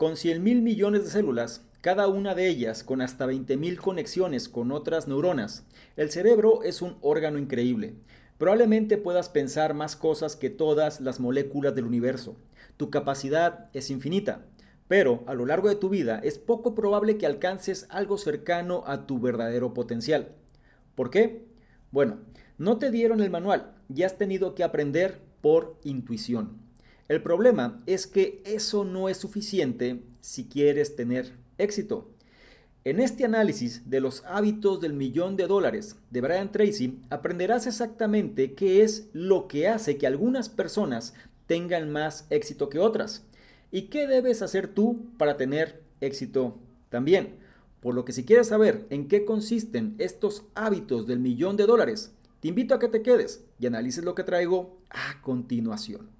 Con 100 mil millones de células, cada una de ellas con hasta 20 mil conexiones con otras neuronas, el cerebro es un órgano increíble. Probablemente puedas pensar más cosas que todas las moléculas del universo. Tu capacidad es infinita, pero a lo largo de tu vida es poco probable que alcances algo cercano a tu verdadero potencial. ¿Por qué? Bueno, no te dieron el manual y has tenido que aprender por intuición. El problema es que eso no es suficiente si quieres tener éxito. En este análisis de los hábitos del millón de dólares de Brian Tracy, aprenderás exactamente qué es lo que hace que algunas personas tengan más éxito que otras y qué debes hacer tú para tener éxito también. Por lo que si quieres saber en qué consisten estos hábitos del millón de dólares, te invito a que te quedes y analices lo que traigo a continuación.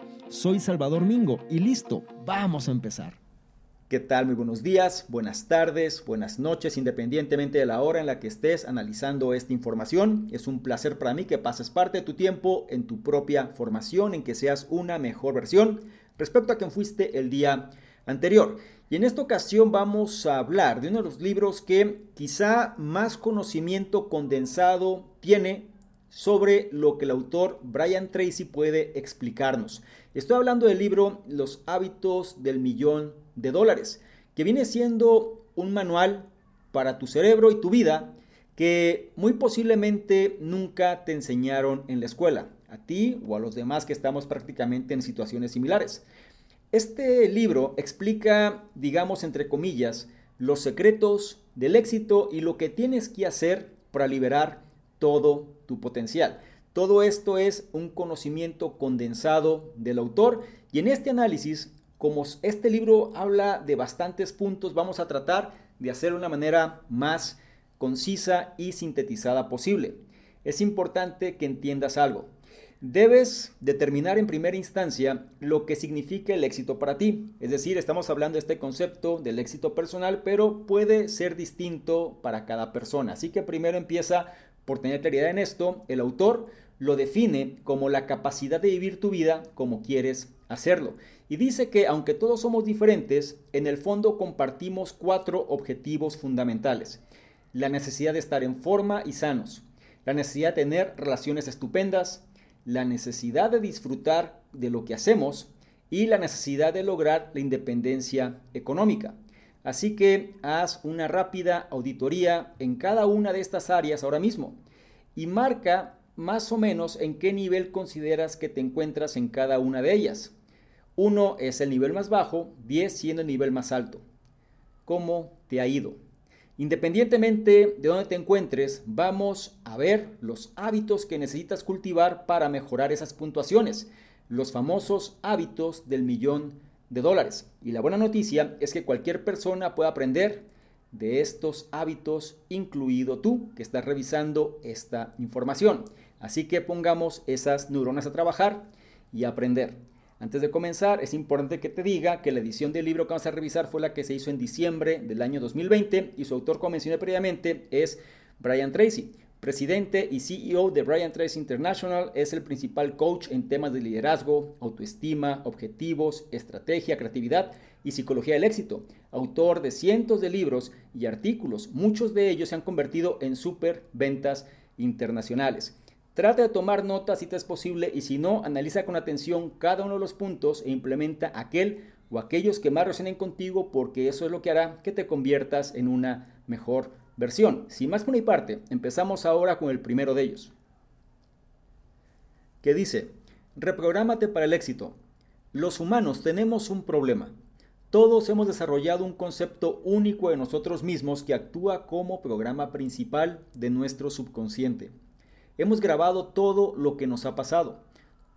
Soy Salvador Mingo y listo, vamos a empezar. ¿Qué tal? Muy buenos días, buenas tardes, buenas noches, independientemente de la hora en la que estés analizando esta información. Es un placer para mí que pases parte de tu tiempo en tu propia formación, en que seas una mejor versión respecto a quien fuiste el día anterior. Y en esta ocasión vamos a hablar de uno de los libros que quizá más conocimiento condensado tiene sobre lo que el autor Brian Tracy puede explicarnos. Estoy hablando del libro Los hábitos del millón de dólares, que viene siendo un manual para tu cerebro y tu vida que muy posiblemente nunca te enseñaron en la escuela, a ti o a los demás que estamos prácticamente en situaciones similares. Este libro explica, digamos entre comillas, los secretos del éxito y lo que tienes que hacer para liberar todo tu potencial. Todo esto es un conocimiento condensado del autor y en este análisis, como este libro habla de bastantes puntos, vamos a tratar de hacerlo de una manera más concisa y sintetizada posible. Es importante que entiendas algo. Debes determinar en primera instancia lo que significa el éxito para ti. Es decir, estamos hablando de este concepto del éxito personal, pero puede ser distinto para cada persona. Así que primero empieza por tener claridad en esto, el autor lo define como la capacidad de vivir tu vida como quieres hacerlo. Y dice que aunque todos somos diferentes, en el fondo compartimos cuatro objetivos fundamentales. La necesidad de estar en forma y sanos, la necesidad de tener relaciones estupendas, la necesidad de disfrutar de lo que hacemos y la necesidad de lograr la independencia económica. Así que haz una rápida auditoría en cada una de estas áreas ahora mismo y marca más o menos en qué nivel consideras que te encuentras en cada una de ellas. Uno es el nivel más bajo, 10 siendo el nivel más alto. ¿Cómo te ha ido? Independientemente de dónde te encuentres, vamos a ver los hábitos que necesitas cultivar para mejorar esas puntuaciones, los famosos hábitos del millón de dólares. Y la buena noticia es que cualquier persona puede aprender de estos hábitos, incluido tú que estás revisando esta información. Así que pongamos esas neuronas a trabajar y aprender. Antes de comenzar, es importante que te diga que la edición del libro que vamos a revisar fue la que se hizo en diciembre del año 2020 y su autor, como mencioné previamente, es Brian Tracy. Presidente y CEO de Brian Tracy International, es el principal coach en temas de liderazgo, autoestima, objetivos, estrategia, creatividad y psicología del éxito. Autor de cientos de libros y artículos, muchos de ellos se han convertido en super ventas internacionales. Trata de tomar notas si te es posible y si no, analiza con atención cada uno de los puntos e implementa aquel o aquellos que más resuenen contigo porque eso es lo que hará que te conviertas en una mejor versión. Sin más por mi parte, empezamos ahora con el primero de ellos. Que dice, reprográmate para el éxito. Los humanos tenemos un problema. Todos hemos desarrollado un concepto único de nosotros mismos que actúa como programa principal de nuestro subconsciente. Hemos grabado todo lo que nos ha pasado,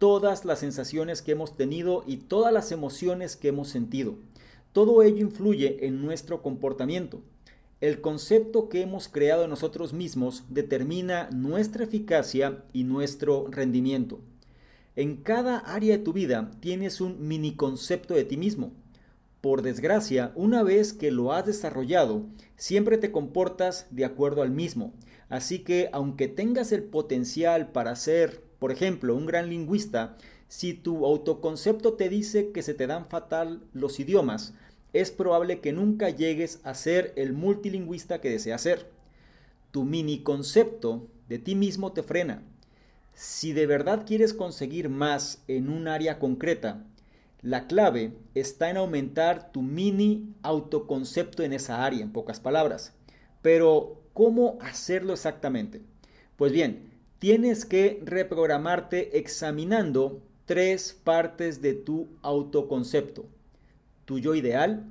todas las sensaciones que hemos tenido y todas las emociones que hemos sentido. Todo ello influye en nuestro comportamiento. El concepto que hemos creado nosotros mismos determina nuestra eficacia y nuestro rendimiento. En cada área de tu vida tienes un mini concepto de ti mismo por desgracia, una vez que lo has desarrollado, siempre te comportas de acuerdo al mismo. Así que aunque tengas el potencial para ser, por ejemplo, un gran lingüista, si tu autoconcepto te dice que se te dan fatal los idiomas, es probable que nunca llegues a ser el multilingüista que deseas ser. Tu mini concepto de ti mismo te frena. Si de verdad quieres conseguir más en un área concreta, la clave está en aumentar tu mini autoconcepto en esa área, en pocas palabras. Pero, ¿cómo hacerlo exactamente? Pues bien, tienes que reprogramarte examinando tres partes de tu autoconcepto. Tu yo ideal,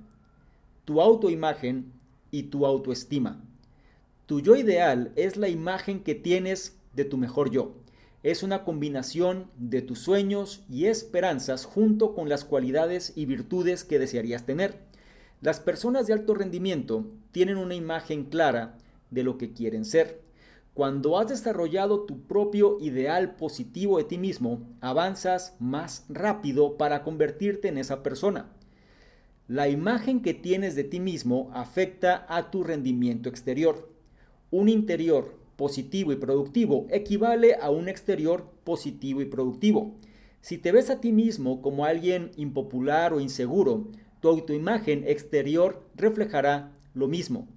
tu autoimagen y tu autoestima. Tu yo ideal es la imagen que tienes de tu mejor yo es una combinación de tus sueños y esperanzas junto con las cualidades y virtudes que desearías tener. Las personas de alto rendimiento tienen una imagen clara de lo que quieren ser. Cuando has desarrollado tu propio ideal positivo de ti mismo, avanzas más rápido para convertirte en esa persona. La imagen que tienes de ti mismo afecta a tu rendimiento exterior. Un interior positivo y productivo equivale a un exterior positivo y productivo. Si te ves a ti mismo como alguien impopular o inseguro, tu autoimagen exterior reflejará lo mismo.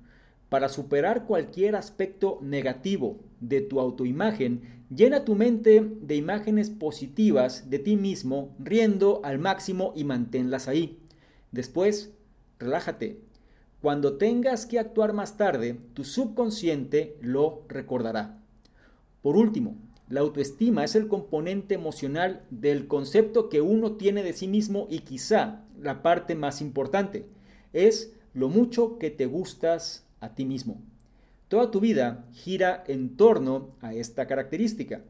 Para superar cualquier aspecto negativo de tu autoimagen, llena tu mente de imágenes positivas de ti mismo, riendo al máximo y manténlas ahí. Después, relájate, cuando tengas que actuar más tarde, tu subconsciente lo recordará. Por último, la autoestima es el componente emocional del concepto que uno tiene de sí mismo y quizá la parte más importante es lo mucho que te gustas a ti mismo. Toda tu vida gira en torno a esta característica.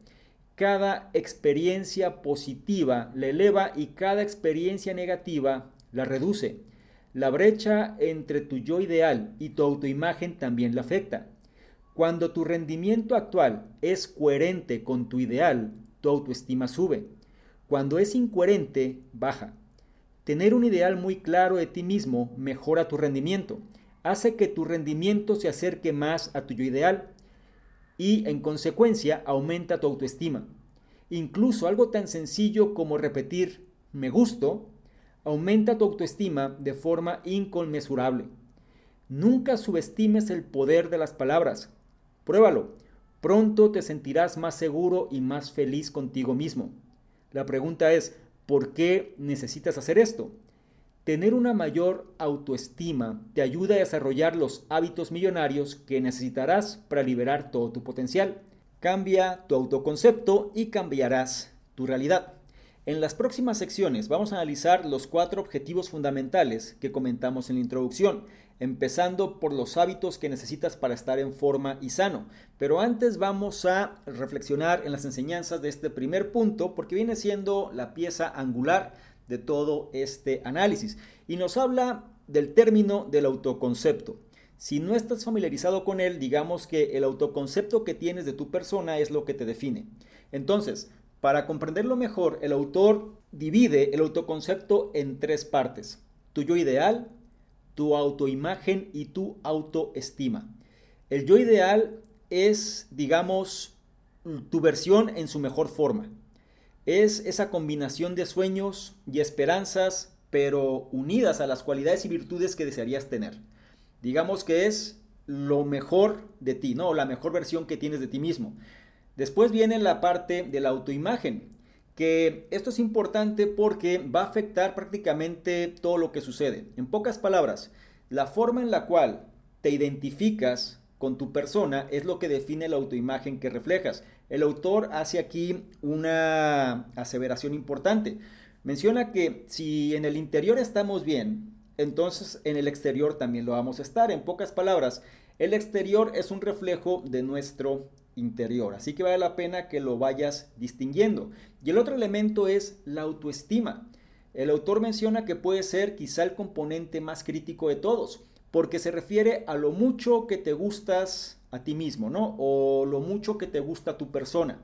Cada experiencia positiva la eleva y cada experiencia negativa la reduce. La brecha entre tu yo ideal y tu autoimagen también la afecta. Cuando tu rendimiento actual es coherente con tu ideal, tu autoestima sube. Cuando es incoherente, baja. Tener un ideal muy claro de ti mismo mejora tu rendimiento, hace que tu rendimiento se acerque más a tu yo ideal y en consecuencia aumenta tu autoestima. Incluso algo tan sencillo como repetir me gusto aumenta tu autoestima de forma inconmensurable. Nunca subestimes el poder de las palabras. Pruébalo. Pronto te sentirás más seguro y más feliz contigo mismo. La pregunta es, ¿por qué necesitas hacer esto? Tener una mayor autoestima te ayuda a desarrollar los hábitos millonarios que necesitarás para liberar todo tu potencial. Cambia tu autoconcepto y cambiarás tu realidad. En las próximas secciones vamos a analizar los cuatro objetivos fundamentales que comentamos en la introducción, empezando por los hábitos que necesitas para estar en forma y sano. Pero antes vamos a reflexionar en las enseñanzas de este primer punto porque viene siendo la pieza angular de todo este análisis y nos habla del término del autoconcepto. Si no estás familiarizado con él, digamos que el autoconcepto que tienes de tu persona es lo que te define. Entonces, para comprenderlo mejor, el autor divide el autoconcepto en tres partes. Tu yo ideal, tu autoimagen y tu autoestima. El yo ideal es, digamos, tu versión en su mejor forma. Es esa combinación de sueños y esperanzas, pero unidas a las cualidades y virtudes que desearías tener. Digamos que es lo mejor de ti, ¿no? La mejor versión que tienes de ti mismo. Después viene la parte de la autoimagen, que esto es importante porque va a afectar prácticamente todo lo que sucede. En pocas palabras, la forma en la cual te identificas con tu persona es lo que define la autoimagen que reflejas. El autor hace aquí una aseveración importante. Menciona que si en el interior estamos bien, entonces en el exterior también lo vamos a estar. En pocas palabras, el exterior es un reflejo de nuestro interior, así que vale la pena que lo vayas distinguiendo. Y el otro elemento es la autoestima. El autor menciona que puede ser quizá el componente más crítico de todos, porque se refiere a lo mucho que te gustas a ti mismo, ¿no? O lo mucho que te gusta tu persona.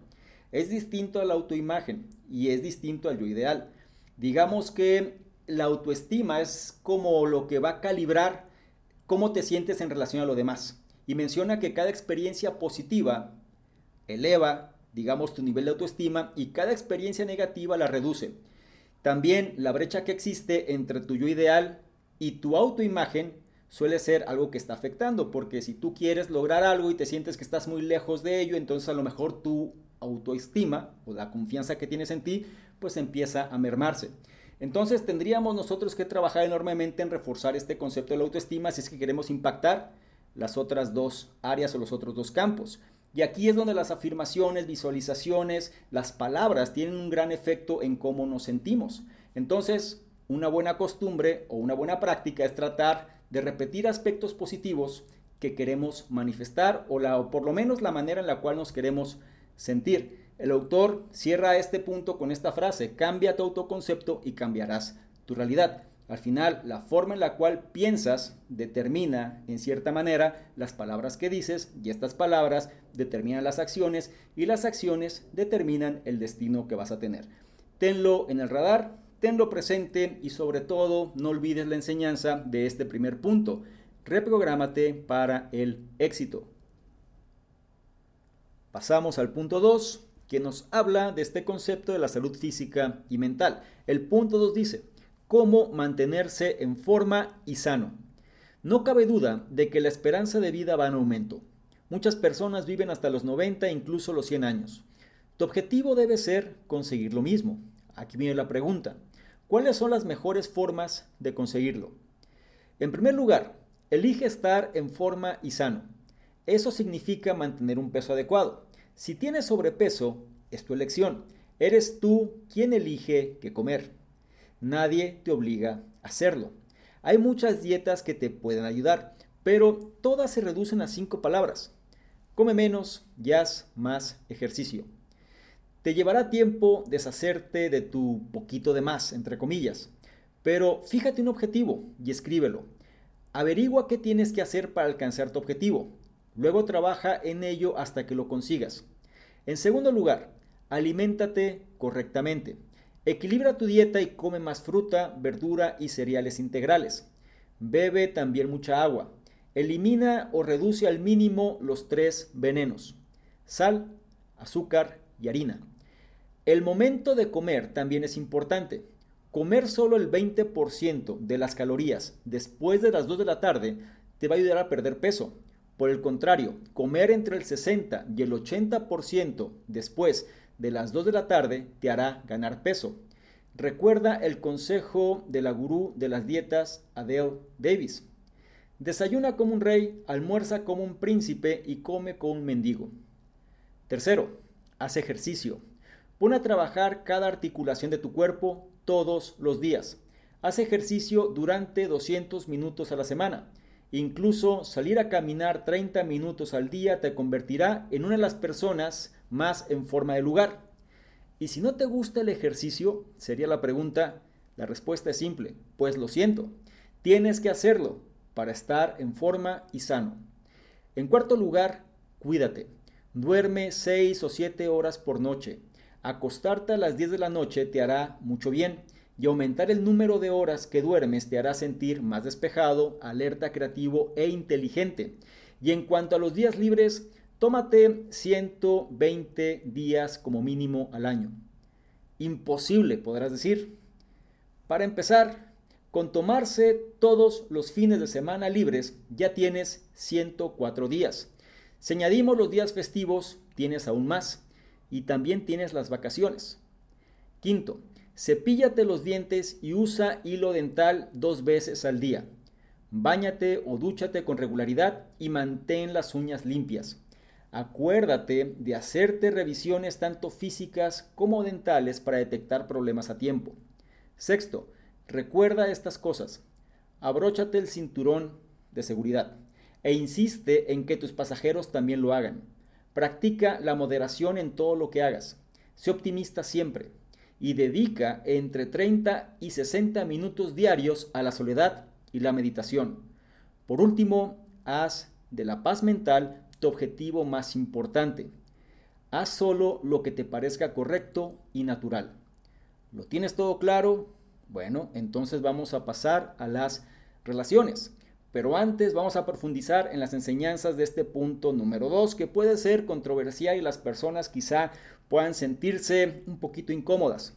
Es distinto a la autoimagen y es distinto al yo ideal. Digamos que la autoestima es como lo que va a calibrar cómo te sientes en relación a lo demás. Y menciona que cada experiencia positiva eleva, digamos, tu nivel de autoestima y cada experiencia negativa la reduce. También la brecha que existe entre tu yo ideal y tu autoimagen suele ser algo que está afectando, porque si tú quieres lograr algo y te sientes que estás muy lejos de ello, entonces a lo mejor tu autoestima o la confianza que tienes en ti, pues empieza a mermarse. Entonces tendríamos nosotros que trabajar enormemente en reforzar este concepto de la autoestima si es que queremos impactar las otras dos áreas o los otros dos campos. Y aquí es donde las afirmaciones, visualizaciones, las palabras tienen un gran efecto en cómo nos sentimos. Entonces, una buena costumbre o una buena práctica es tratar de repetir aspectos positivos que queremos manifestar o, la, por lo menos la manera en la cual nos queremos sentir. El autor cierra este punto con esta frase, cambia tu autoconcepto y cambiarás tu realidad. Al final, la forma en la cual piensas determina, en cierta manera, las palabras que dices y estas palabras determinan las acciones y las acciones determinan el destino que vas a tener. Tenlo en el radar, tenlo presente y sobre todo no olvides la enseñanza de este primer punto. Reprográmate para el éxito. Pasamos al punto 2, que nos habla de este concepto de la salud física y mental. El punto 2 dice, cómo mantenerse en forma y sano. No cabe duda de que la esperanza de vida va en aumento. Muchas personas viven hasta los 90 e incluso los 100 años. Tu objetivo debe ser conseguir lo mismo. Aquí viene la pregunta. ¿Cuáles son las mejores formas de conseguirlo? En primer lugar, elige estar en forma y sano. Eso significa mantener un peso adecuado. Si tienes sobrepeso, es tu elección. Eres tú quien elige qué comer. Nadie te obliga a hacerlo. Hay muchas dietas que te pueden ayudar, pero todas se reducen a cinco palabras. Come menos y haz más ejercicio. Te llevará tiempo deshacerte de tu poquito de más, entre comillas, pero fíjate un objetivo y escríbelo. Averigua qué tienes que hacer para alcanzar tu objetivo. Luego trabaja en ello hasta que lo consigas. En segundo lugar, aliméntate correctamente. Equilibra tu dieta y come más fruta, verdura y cereales integrales. Bebe también mucha agua. Elimina o reduce al mínimo los tres venenos. Sal, azúcar y harina. El momento de comer también es importante. Comer solo el 20% de las calorías después de las 2 de la tarde te va a ayudar a perder peso. Por el contrario, comer entre el 60 y el 80% después de las 2 de la tarde te hará ganar peso. Recuerda el consejo de la gurú de las dietas Adele Davis. Desayuna como un rey, almuerza como un príncipe y come como un mendigo. Tercero, haz ejercicio. Pon a trabajar cada articulación de tu cuerpo todos los días. Haz ejercicio durante 200 minutos a la semana. Incluso salir a caminar 30 minutos al día te convertirá en una de las personas más en forma de lugar. Y si no te gusta el ejercicio, sería la pregunta, la respuesta es simple, pues lo siento, tienes que hacerlo para estar en forma y sano. En cuarto lugar, cuídate. Duerme 6 o 7 horas por noche. Acostarte a las 10 de la noche te hará mucho bien y aumentar el número de horas que duermes te hará sentir más despejado, alerta, creativo e inteligente. Y en cuanto a los días libres, tómate 120 días como mínimo al año. Imposible, podrás decir. Para empezar, con tomarse todos los fines de semana libres, ya tienes 104 días. Si añadimos los días festivos, tienes aún más. Y también tienes las vacaciones. Quinto, Cepíllate los dientes y usa hilo dental dos veces al día. Báñate o dúchate con regularidad y mantén las uñas limpias. Acuérdate de hacerte revisiones tanto físicas como dentales para detectar problemas a tiempo. Sexto, recuerda estas cosas. abróchate el cinturón de seguridad e insiste en que tus pasajeros también lo hagan. Practica la moderación en todo lo que hagas. Sé optimista siempre y dedica entre 30 y 60 minutos diarios a la soledad y la meditación. Por último, haz de la paz mental objetivo más importante. Haz solo lo que te parezca correcto y natural. ¿Lo tienes todo claro? Bueno, entonces vamos a pasar a las relaciones. Pero antes vamos a profundizar en las enseñanzas de este punto número 2, que puede ser controversial y las personas quizá puedan sentirse un poquito incómodas.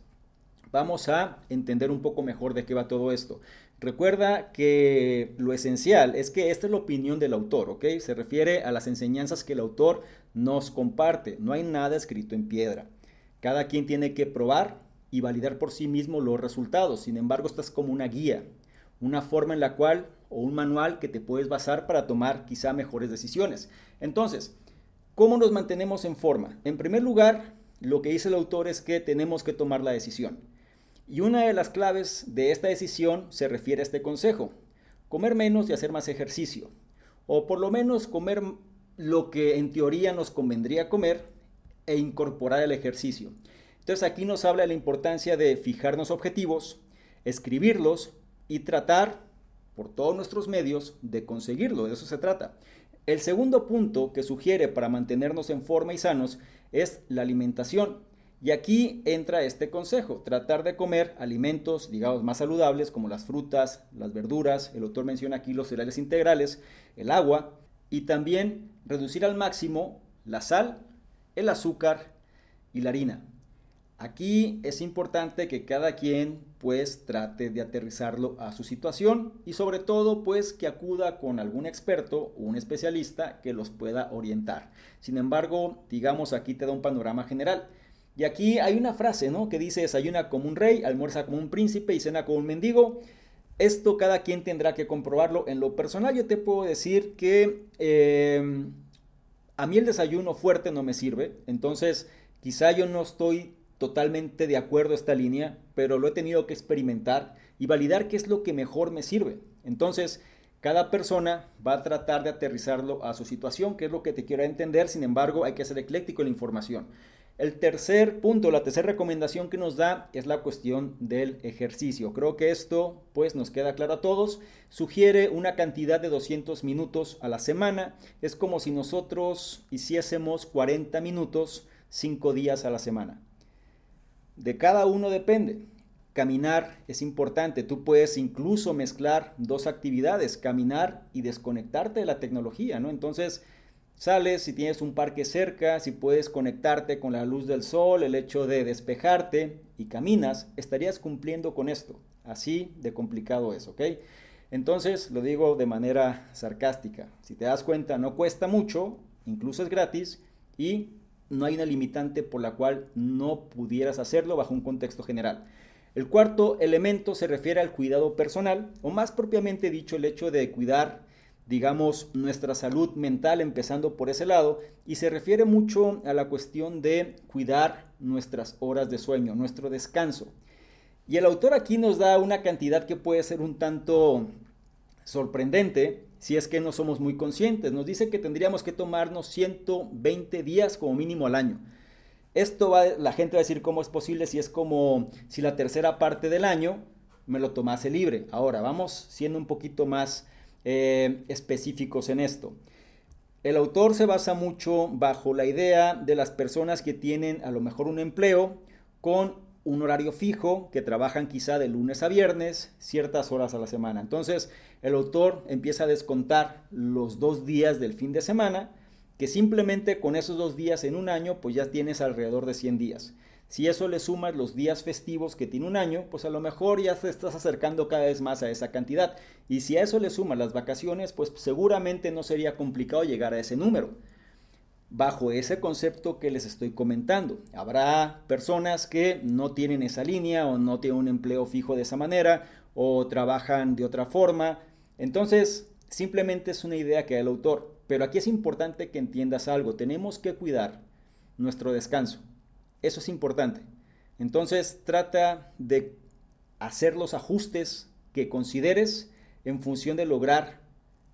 Vamos a entender un poco mejor de qué va todo esto. Recuerda que lo esencial es que esta es la opinión del autor, ¿ok? Se refiere a las enseñanzas que el autor nos comparte. No hay nada escrito en piedra. Cada quien tiene que probar y validar por sí mismo los resultados. Sin embargo, esta es como una guía, una forma en la cual o un manual que te puedes basar para tomar quizá mejores decisiones. Entonces, ¿cómo nos mantenemos en forma? En primer lugar, lo que dice el autor es que tenemos que tomar la decisión. Y una de las claves de esta decisión se refiere a este consejo, comer menos y hacer más ejercicio. O por lo menos comer lo que en teoría nos convendría comer e incorporar el ejercicio. Entonces aquí nos habla de la importancia de fijarnos objetivos, escribirlos y tratar por todos nuestros medios de conseguirlo, de eso se trata. El segundo punto que sugiere para mantenernos en forma y sanos es la alimentación. Y aquí entra este consejo, tratar de comer alimentos, digamos, más saludables como las frutas, las verduras, el autor menciona aquí los cereales integrales, el agua y también reducir al máximo la sal, el azúcar y la harina. Aquí es importante que cada quien pues trate de aterrizarlo a su situación y sobre todo pues que acuda con algún experto o un especialista que los pueda orientar. Sin embargo, digamos aquí te da un panorama general. Y aquí hay una frase, ¿no? Que dice desayuna como un rey, almuerza como un príncipe y cena como un mendigo. Esto cada quien tendrá que comprobarlo. En lo personal yo te puedo decir que eh, a mí el desayuno fuerte no me sirve. Entonces quizá yo no estoy totalmente de acuerdo a esta línea, pero lo he tenido que experimentar y validar qué es lo que mejor me sirve. Entonces, cada persona va a tratar de aterrizarlo a su situación, que es lo que te quiero entender, sin embargo, hay que ser ecléctico en la información. El tercer punto, la tercera recomendación que nos da es la cuestión del ejercicio. Creo que esto pues nos queda claro a todos. Sugiere una cantidad de 200 minutos a la semana. Es como si nosotros hiciésemos 40 minutos 5 días a la semana. De cada uno depende. Caminar es importante. Tú puedes incluso mezclar dos actividades, caminar y desconectarte de la tecnología, ¿no? Entonces, sales, si tienes un parque cerca, si puedes conectarte con la luz del sol, el hecho de despejarte y caminas, estarías cumpliendo con esto. Así de complicado es, ¿ok? Entonces, lo digo de manera sarcástica. Si te das cuenta, no cuesta mucho, incluso es gratis y no hay una limitante por la cual no pudieras hacerlo bajo un contexto general. El cuarto elemento se refiere al cuidado personal, o más propiamente dicho, el hecho de cuidar, digamos, nuestra salud mental, empezando por ese lado, y se refiere mucho a la cuestión de cuidar nuestras horas de sueño, nuestro descanso. Y el autor aquí nos da una cantidad que puede ser un tanto sorprendente, si es que no somos muy conscientes. Nos dice que tendríamos que tomarnos 120 días como mínimo al año. Esto va, la gente va a decir cómo es posible si es como si la tercera parte del año me lo tomase libre. Ahora, vamos siendo un poquito más eh, específicos en esto. El autor se basa mucho bajo la idea de las personas que tienen a lo mejor un empleo con un horario fijo, que trabajan quizá de lunes a viernes, ciertas horas a la semana. Entonces, el autor empieza a descontar los dos días del fin de semana, que simplemente con esos dos días en un año, pues ya tienes alrededor de 100 días. Si eso le sumas los días festivos que tiene un año, pues a lo mejor ya te estás acercando cada vez más a esa cantidad. Y si a eso le sumas las vacaciones, pues seguramente no sería complicado llegar a ese número bajo ese concepto que les estoy comentando. Habrá personas que no tienen esa línea o no tienen un empleo fijo de esa manera o trabajan de otra forma. Entonces, simplemente es una idea que da el autor. Pero aquí es importante que entiendas algo. Tenemos que cuidar nuestro descanso. Eso es importante. Entonces, trata de hacer los ajustes que consideres en función de lograr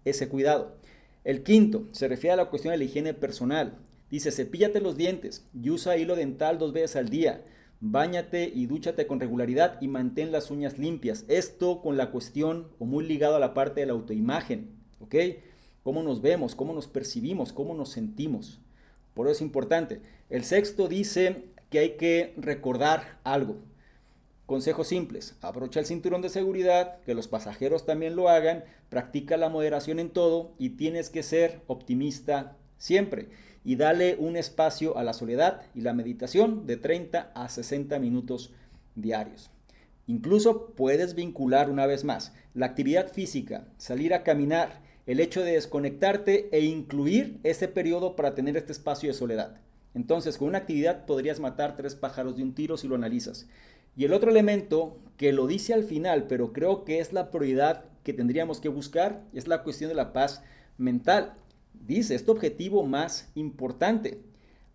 ese cuidado. El quinto se refiere a la cuestión de la higiene personal. Dice, cepíllate los dientes y usa hilo dental dos veces al día. Báñate y dúchate con regularidad y mantén las uñas limpias. Esto con la cuestión o muy ligado a la parte de la autoimagen. ¿Ok? Cómo nos vemos, cómo nos percibimos, cómo nos sentimos. Por eso es importante. El sexto dice que hay que recordar algo. Consejos simples. Abrocha el cinturón de seguridad, que los pasajeros también lo hagan, practica la moderación en todo y tienes que ser optimista siempre. Y dale un espacio a la soledad y la meditación de 30 a 60 minutos diarios. Incluso puedes vincular una vez más la actividad física, salir a caminar, el hecho de desconectarte e incluir ese periodo para tener este espacio de soledad. Entonces, con una actividad podrías matar tres pájaros de un tiro si lo analizas. Y el otro elemento que lo dice al final, pero creo que es la prioridad que tendríamos que buscar, es la cuestión de la paz mental. Dice, este objetivo más importante.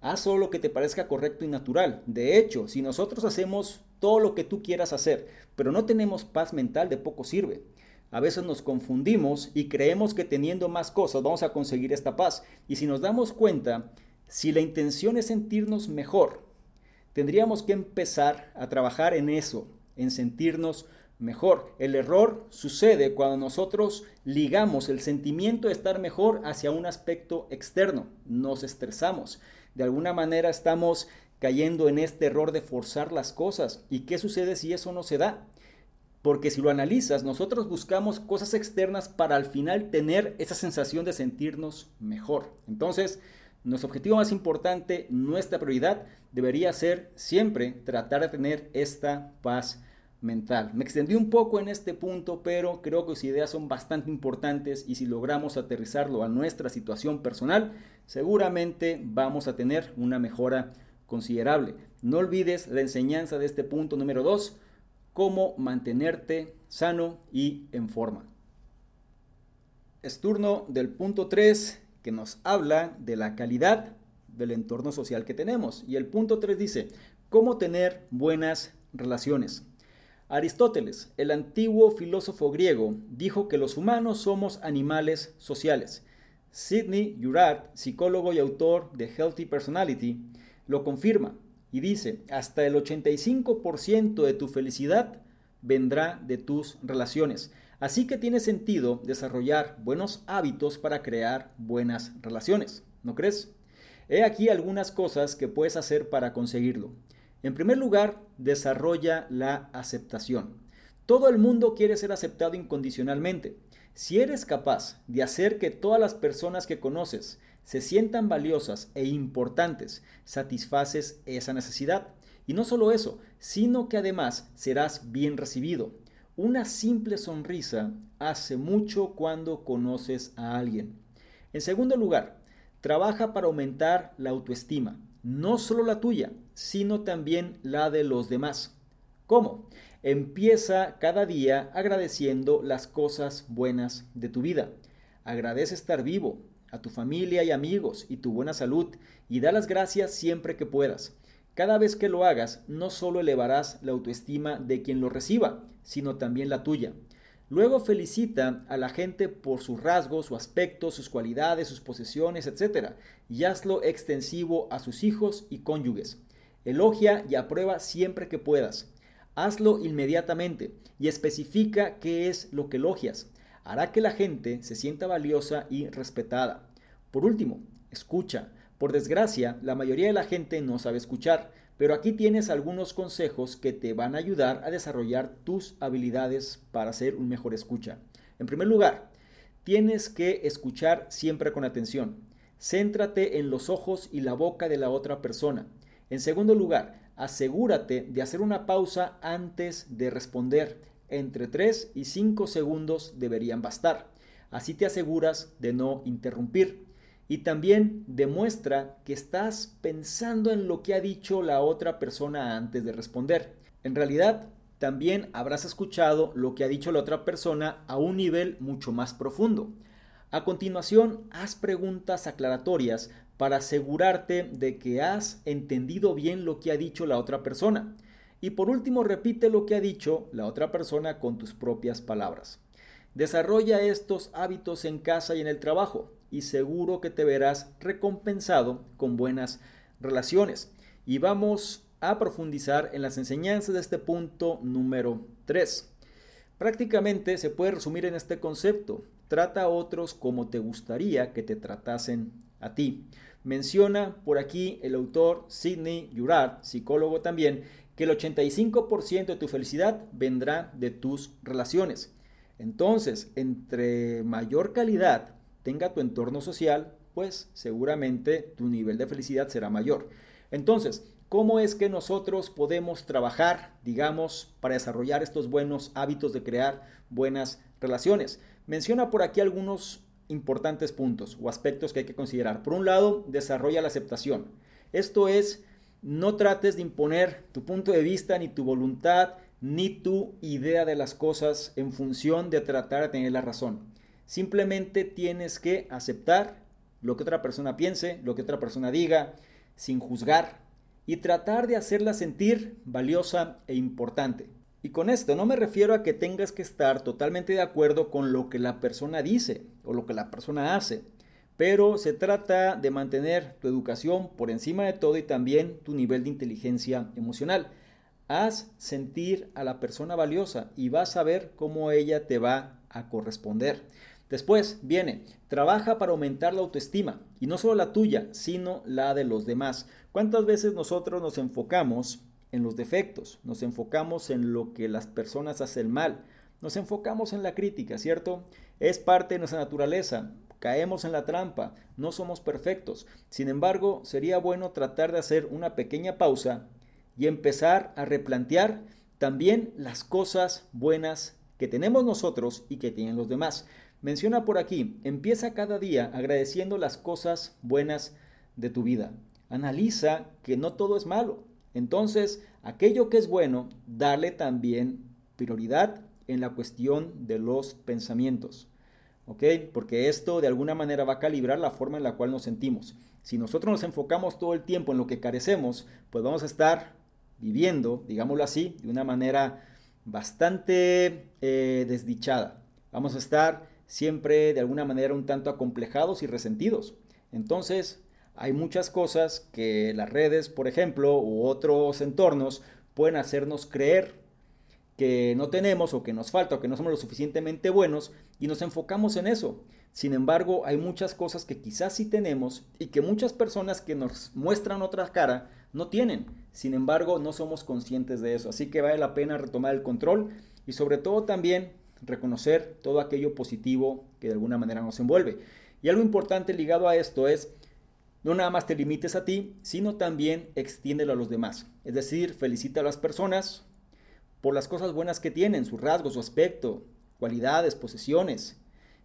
Haz solo lo que te parezca correcto y natural. De hecho, si nosotros hacemos todo lo que tú quieras hacer, pero no tenemos paz mental, de poco sirve. A veces nos confundimos y creemos que teniendo más cosas vamos a conseguir esta paz. Y si nos damos cuenta, si la intención es sentirnos mejor, tendríamos que empezar a trabajar en eso, en sentirnos mejor. El error sucede cuando nosotros ligamos el sentimiento de estar mejor hacia un aspecto externo. Nos estresamos. De alguna manera estamos cayendo en este error de forzar las cosas. ¿Y qué sucede si eso no se da? Porque si lo analizas, nosotros buscamos cosas externas para al final tener esa sensación de sentirnos mejor. Entonces, nuestro objetivo más importante, nuestra prioridad, debería ser siempre tratar de tener esta paz mental. Me extendí un poco en este punto, pero creo que sus ideas son bastante importantes y si logramos aterrizarlo a nuestra situación personal, seguramente vamos a tener una mejora considerable. No olvides la enseñanza de este punto número 2, cómo mantenerte sano y en forma. Es turno del punto 3 que nos habla de la calidad del entorno social que tenemos. Y el punto 3 dice, ¿cómo tener buenas relaciones? Aristóteles, el antiguo filósofo griego, dijo que los humanos somos animales sociales. Sidney Urart, psicólogo y autor de Healthy Personality, lo confirma y dice, hasta el 85% de tu felicidad vendrá de tus relaciones. Así que tiene sentido desarrollar buenos hábitos para crear buenas relaciones, ¿no crees? He aquí algunas cosas que puedes hacer para conseguirlo. En primer lugar, desarrolla la aceptación. Todo el mundo quiere ser aceptado incondicionalmente. Si eres capaz de hacer que todas las personas que conoces se sientan valiosas e importantes, satisfaces esa necesidad. Y no solo eso, sino que además serás bien recibido. Una simple sonrisa hace mucho cuando conoces a alguien. En segundo lugar, trabaja para aumentar la autoestima, no solo la tuya, sino también la de los demás. ¿Cómo? Empieza cada día agradeciendo las cosas buenas de tu vida. Agradece estar vivo, a tu familia y amigos y tu buena salud y da las gracias siempre que puedas. Cada vez que lo hagas, no solo elevarás la autoestima de quien lo reciba, sino también la tuya. Luego felicita a la gente por sus rasgos, su aspecto, sus cualidades, sus posesiones, etc. Y hazlo extensivo a sus hijos y cónyuges. Elogia y aprueba siempre que puedas. Hazlo inmediatamente y especifica qué es lo que elogias. Hará que la gente se sienta valiosa y respetada. Por último, escucha. Por desgracia, la mayoría de la gente no sabe escuchar, pero aquí tienes algunos consejos que te van a ayudar a desarrollar tus habilidades para ser un mejor escucha. En primer lugar, tienes que escuchar siempre con atención. Céntrate en los ojos y la boca de la otra persona. En segundo lugar, asegúrate de hacer una pausa antes de responder. Entre 3 y 5 segundos deberían bastar. Así te aseguras de no interrumpir y también demuestra que estás pensando en lo que ha dicho la otra persona antes de responder. En realidad, también habrás escuchado lo que ha dicho la otra persona a un nivel mucho más profundo. A continuación, haz preguntas aclaratorias para asegurarte de que has entendido bien lo que ha dicho la otra persona. Y por último, repite lo que ha dicho la otra persona con tus propias palabras. Desarrolla estos hábitos en casa y en el trabajo y seguro que te verás recompensado con buenas relaciones. Y vamos a profundizar en las enseñanzas de este punto número 3. Prácticamente se puede resumir en este concepto. Trata a otros como te gustaría que te tratasen a ti. Menciona por aquí el autor Sidney Girard, psicólogo también, que el 85% de tu felicidad vendrá de tus relaciones. Entonces, entre mayor calidad tenga tu entorno social, pues seguramente tu nivel de felicidad será mayor. Entonces, ¿cómo es que nosotros podemos trabajar, digamos, para desarrollar estos buenos hábitos de crear buenas relaciones? Menciona por aquí algunos importantes puntos o aspectos que hay que considerar. Por un lado, desarrolla la aceptación. Esto es, no trates de imponer tu punto de vista, ni tu voluntad, ni tu idea de las cosas en función de tratar de tener la razón. Simplemente tienes que aceptar lo que otra persona piense, lo que otra persona diga, sin juzgar y tratar de hacerla sentir valiosa e importante. Y con esto no me refiero a que tengas que estar totalmente de acuerdo con lo que la persona dice o lo que la persona hace, pero se trata de mantener tu educación por encima de todo y también tu nivel de inteligencia emocional. Haz sentir a la persona valiosa y vas a ver cómo ella te va a corresponder. Después viene, trabaja para aumentar la autoestima, y no solo la tuya, sino la de los demás. ¿Cuántas veces nosotros nos enfocamos en los defectos, nos enfocamos en lo que las personas hacen mal, nos enfocamos en la crítica, ¿cierto? Es parte de nuestra naturaleza, caemos en la trampa, no somos perfectos. Sin embargo, sería bueno tratar de hacer una pequeña pausa y empezar a replantear también las cosas buenas que tenemos nosotros y que tienen los demás. Menciona por aquí, empieza cada día agradeciendo las cosas buenas de tu vida. Analiza que no todo es malo. Entonces, aquello que es bueno, dale también prioridad en la cuestión de los pensamientos. ¿Ok? Porque esto de alguna manera va a calibrar la forma en la cual nos sentimos. Si nosotros nos enfocamos todo el tiempo en lo que carecemos, pues vamos a estar viviendo, digámoslo así, de una manera bastante eh, desdichada. Vamos a estar siempre de alguna manera un tanto acomplejados y resentidos. Entonces, hay muchas cosas que las redes, por ejemplo, u otros entornos pueden hacernos creer que no tenemos o que nos falta o que no somos lo suficientemente buenos y nos enfocamos en eso. Sin embargo, hay muchas cosas que quizás sí tenemos y que muchas personas que nos muestran otra cara no tienen. Sin embargo, no somos conscientes de eso. Así que vale la pena retomar el control y sobre todo también reconocer todo aquello positivo que de alguna manera nos envuelve. Y algo importante ligado a esto es, no nada más te limites a ti, sino también extiéndelo a los demás. Es decir, felicita a las personas por las cosas buenas que tienen, su rasgo, su aspecto, cualidades, posesiones.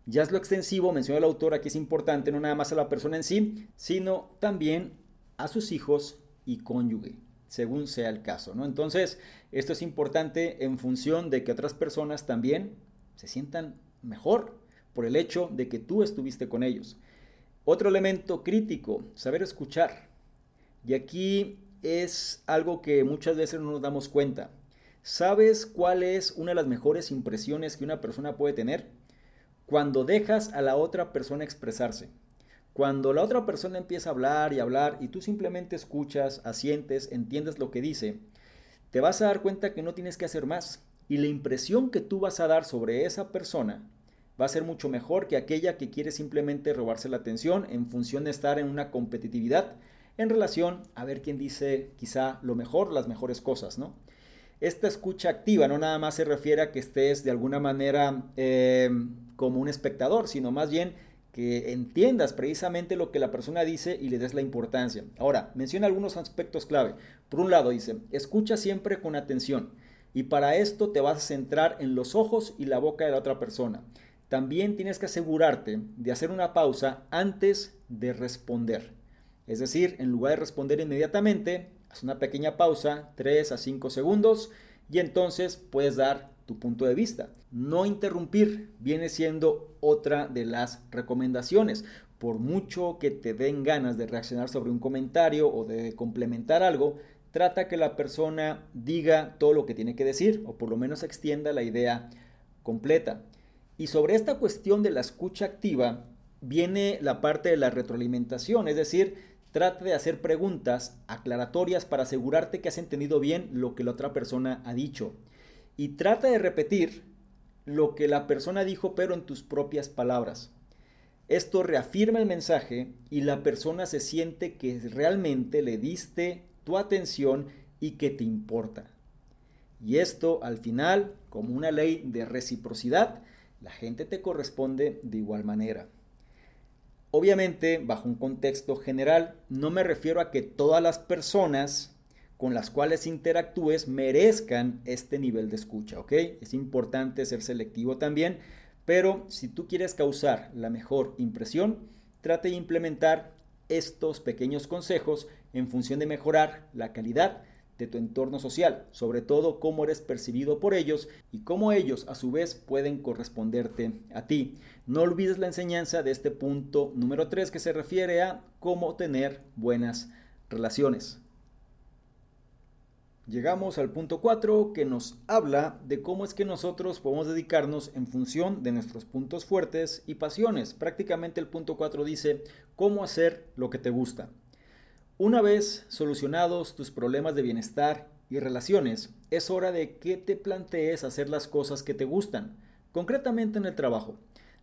Ya es lo extensivo, mencionó el autor, aquí es importante no nada más a la persona en sí, sino también a sus hijos y cónyuge según sea el caso, ¿no? Entonces, esto es importante en función de que otras personas también se sientan mejor por el hecho de que tú estuviste con ellos. Otro elemento crítico, saber escuchar. Y aquí es algo que muchas veces no nos damos cuenta. ¿Sabes cuál es una de las mejores impresiones que una persona puede tener? Cuando dejas a la otra persona expresarse. Cuando la otra persona empieza a hablar y hablar y tú simplemente escuchas, asientes, entiendes lo que dice, te vas a dar cuenta que no tienes que hacer más. Y la impresión que tú vas a dar sobre esa persona va a ser mucho mejor que aquella que quiere simplemente robarse la atención en función de estar en una competitividad en relación a ver quién dice quizá lo mejor, las mejores cosas, ¿no? Esta escucha activa no nada más se refiere a que estés de alguna manera eh, como un espectador, sino más bien que entiendas precisamente lo que la persona dice y le des la importancia. Ahora, menciona algunos aspectos clave. Por un lado, dice, escucha siempre con atención y para esto te vas a centrar en los ojos y la boca de la otra persona. También tienes que asegurarte de hacer una pausa antes de responder. Es decir, en lugar de responder inmediatamente, haz una pequeña pausa, 3 a 5 segundos, y entonces puedes dar tu punto de vista. No interrumpir viene siendo otra de las recomendaciones. Por mucho que te den ganas de reaccionar sobre un comentario o de complementar algo, trata que la persona diga todo lo que tiene que decir o por lo menos extienda la idea completa. Y sobre esta cuestión de la escucha activa viene la parte de la retroalimentación, es decir, trata de hacer preguntas aclaratorias para asegurarte que has entendido bien lo que la otra persona ha dicho. Y trata de repetir lo que la persona dijo pero en tus propias palabras. Esto reafirma el mensaje y la persona se siente que realmente le diste tu atención y que te importa. Y esto al final, como una ley de reciprocidad, la gente te corresponde de igual manera. Obviamente, bajo un contexto general, no me refiero a que todas las personas con las cuales interactúes merezcan este nivel de escucha, ¿ok? Es importante ser selectivo también, pero si tú quieres causar la mejor impresión, trate de implementar estos pequeños consejos en función de mejorar la calidad de tu entorno social, sobre todo cómo eres percibido por ellos y cómo ellos a su vez pueden corresponderte a ti. No olvides la enseñanza de este punto número 3 que se refiere a cómo tener buenas relaciones. Llegamos al punto 4 que nos habla de cómo es que nosotros podemos dedicarnos en función de nuestros puntos fuertes y pasiones. Prácticamente el punto 4 dice cómo hacer lo que te gusta. Una vez solucionados tus problemas de bienestar y relaciones, es hora de que te plantees hacer las cosas que te gustan, concretamente en el trabajo.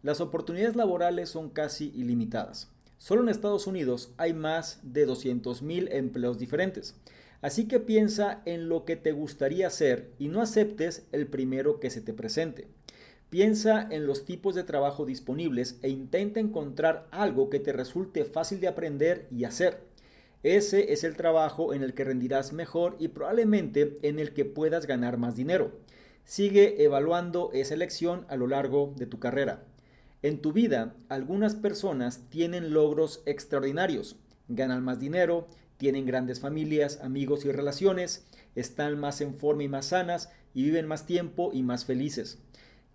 Las oportunidades laborales son casi ilimitadas. Solo en Estados Unidos hay más de 200.000 empleos diferentes. Así que piensa en lo que te gustaría hacer y no aceptes el primero que se te presente. Piensa en los tipos de trabajo disponibles e intenta encontrar algo que te resulte fácil de aprender y hacer. Ese es el trabajo en el que rendirás mejor y probablemente en el que puedas ganar más dinero. Sigue evaluando esa elección a lo largo de tu carrera. En tu vida, algunas personas tienen logros extraordinarios, ganan más dinero, tienen grandes familias, amigos y relaciones, están más en forma y más sanas y viven más tiempo y más felices.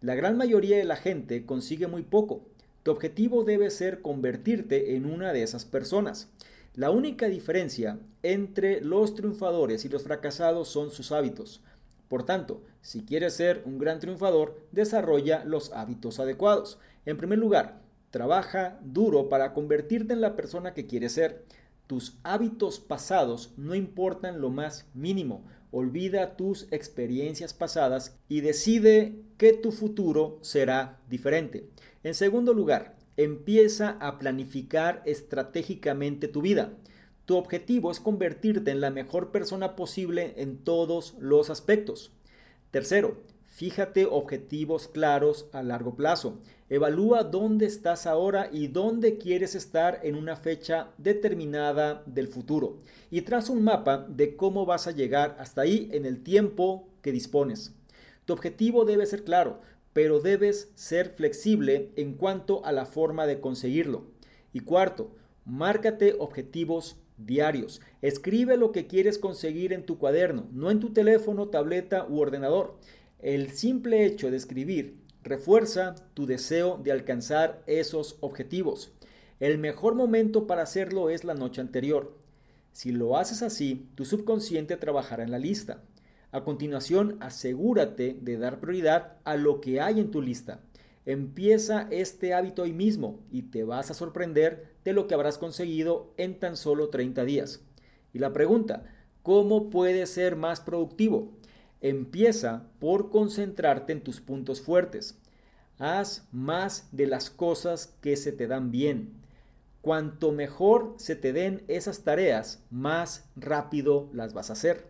La gran mayoría de la gente consigue muy poco. Tu objetivo debe ser convertirte en una de esas personas. La única diferencia entre los triunfadores y los fracasados son sus hábitos. Por tanto, si quieres ser un gran triunfador, desarrolla los hábitos adecuados. En primer lugar, trabaja duro para convertirte en la persona que quieres ser. Tus hábitos pasados no importan lo más mínimo. Olvida tus experiencias pasadas y decide que tu futuro será diferente. En segundo lugar, Empieza a planificar estratégicamente tu vida. Tu objetivo es convertirte en la mejor persona posible en todos los aspectos. Tercero, fíjate objetivos claros a largo plazo. Evalúa dónde estás ahora y dónde quieres estar en una fecha determinada del futuro. Y traza un mapa de cómo vas a llegar hasta ahí en el tiempo que dispones. Tu objetivo debe ser claro pero debes ser flexible en cuanto a la forma de conseguirlo. Y cuarto, márcate objetivos diarios. Escribe lo que quieres conseguir en tu cuaderno, no en tu teléfono, tableta u ordenador. El simple hecho de escribir refuerza tu deseo de alcanzar esos objetivos. El mejor momento para hacerlo es la noche anterior. Si lo haces así, tu subconsciente trabajará en la lista. A continuación, asegúrate de dar prioridad a lo que hay en tu lista. Empieza este hábito hoy mismo y te vas a sorprender de lo que habrás conseguido en tan solo 30 días. Y la pregunta, ¿cómo puedes ser más productivo? Empieza por concentrarte en tus puntos fuertes. Haz más de las cosas que se te dan bien. Cuanto mejor se te den esas tareas, más rápido las vas a hacer.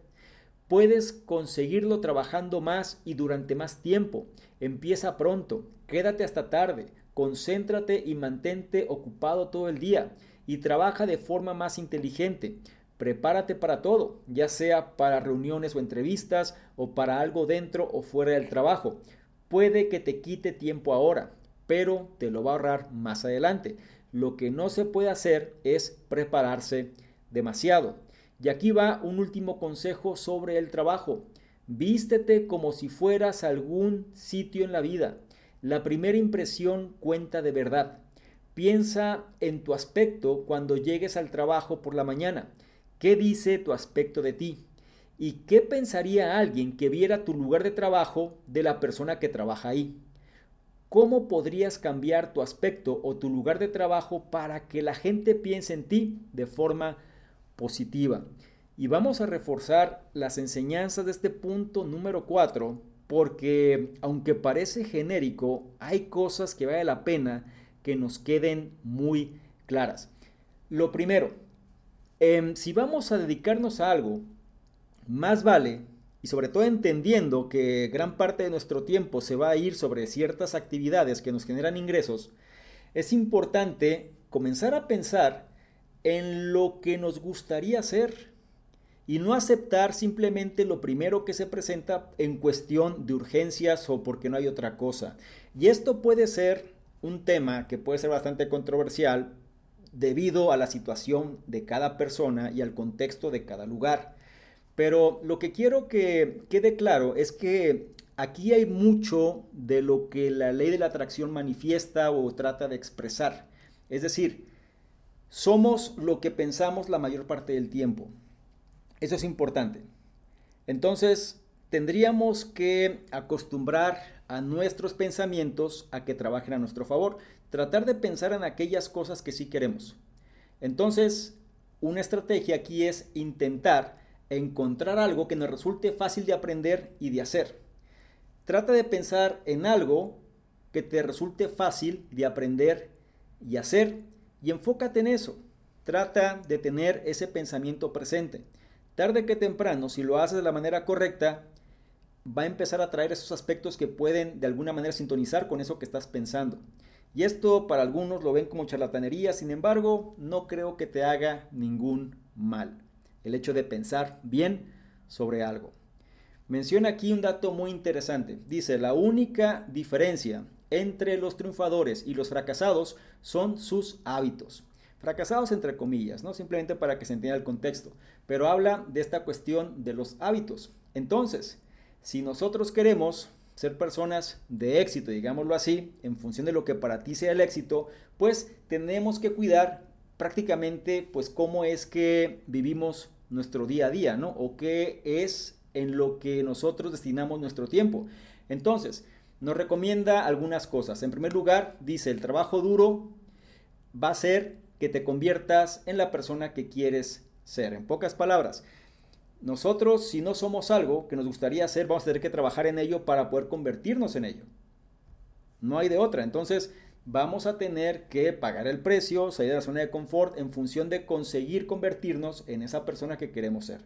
Puedes conseguirlo trabajando más y durante más tiempo. Empieza pronto, quédate hasta tarde, concéntrate y mantente ocupado todo el día y trabaja de forma más inteligente. Prepárate para todo, ya sea para reuniones o entrevistas o para algo dentro o fuera del trabajo. Puede que te quite tiempo ahora, pero te lo va a ahorrar más adelante. Lo que no se puede hacer es prepararse demasiado. Y aquí va un último consejo sobre el trabajo. Vístete como si fueras algún sitio en la vida. La primera impresión cuenta de verdad. Piensa en tu aspecto cuando llegues al trabajo por la mañana. ¿Qué dice tu aspecto de ti? ¿Y qué pensaría alguien que viera tu lugar de trabajo de la persona que trabaja ahí? ¿cómo podrías cambiar tu aspecto o tu lugar de trabajo para que la gente piense en ti de forma positiva? Y vamos a reforzar las enseñanzas de este punto número 4 porque aunque parece genérico, hay cosas que vale la pena que nos queden muy claras. Lo primero, em, si vamos a dedicarnos a algo, más vale, y sobre todo entendiendo que gran parte de nuestro tiempo se va a ir sobre ciertas actividades que nos generan ingresos, es importante comenzar a pensar en lo que nos gustaría hacer y no aceptar simplemente lo primero que se presenta en cuestión de urgencias o porque no hay otra cosa. Y esto puede ser un tema que puede ser bastante controversial debido a la situación de cada persona y al contexto de cada lugar. Pero lo que quiero que quede claro es que aquí hay mucho de lo que la ley de la atracción manifiesta o trata de expresar. Es decir, somos lo que pensamos la mayor parte del tiempo. Eso es importante. Entonces, tendríamos que acostumbrar a nuestros pensamientos a que trabajen a nuestro favor. Tratar de pensar en aquellas cosas que sí queremos. Entonces, una estrategia aquí es intentar encontrar algo que nos resulte fácil de aprender y de hacer. Trata de pensar en algo que te resulte fácil de aprender y hacer y enfócate en eso. Trata de tener ese pensamiento presente. Tarde que temprano, si lo haces de la manera correcta, va a empezar a traer esos aspectos que pueden de alguna manera sintonizar con eso que estás pensando. Y esto para algunos lo ven como charlatanería, sin embargo, no creo que te haga ningún mal. El hecho de pensar bien sobre algo. Menciona aquí un dato muy interesante. Dice, la única diferencia entre los triunfadores y los fracasados son sus hábitos. Fracasados entre comillas, ¿no? Simplemente para que se entienda el contexto. Pero habla de esta cuestión de los hábitos. Entonces, si nosotros queremos ser personas de éxito, digámoslo así, en función de lo que para ti sea el éxito, pues tenemos que cuidar prácticamente pues cómo es que vivimos nuestro día a día, ¿no? O qué es en lo que nosotros destinamos nuestro tiempo. Entonces, nos recomienda algunas cosas. En primer lugar, dice, el trabajo duro va a ser que te conviertas en la persona que quieres ser. En pocas palabras, nosotros, si no somos algo que nos gustaría hacer, vamos a tener que trabajar en ello para poder convertirnos en ello. No hay de otra. Entonces, vamos a tener que pagar el precio, salir de la zona de confort en función de conseguir convertirnos en esa persona que queremos ser.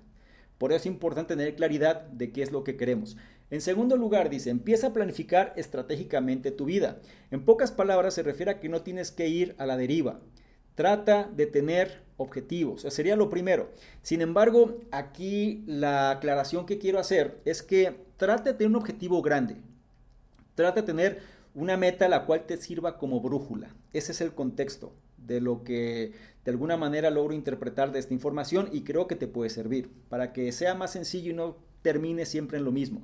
Por eso es importante tener claridad de qué es lo que queremos. En segundo lugar, dice, empieza a planificar estratégicamente tu vida. En pocas palabras, se refiere a que no tienes que ir a la deriva. Trata de tener objetivos. Sería lo primero. Sin embargo, aquí la aclaración que quiero hacer es que trate de tener un objetivo grande. Trata de tener una meta la cual te sirva como brújula. Ese es el contexto de lo que de alguna manera logro interpretar de esta información y creo que te puede servir para que sea más sencillo y no termine siempre en lo mismo.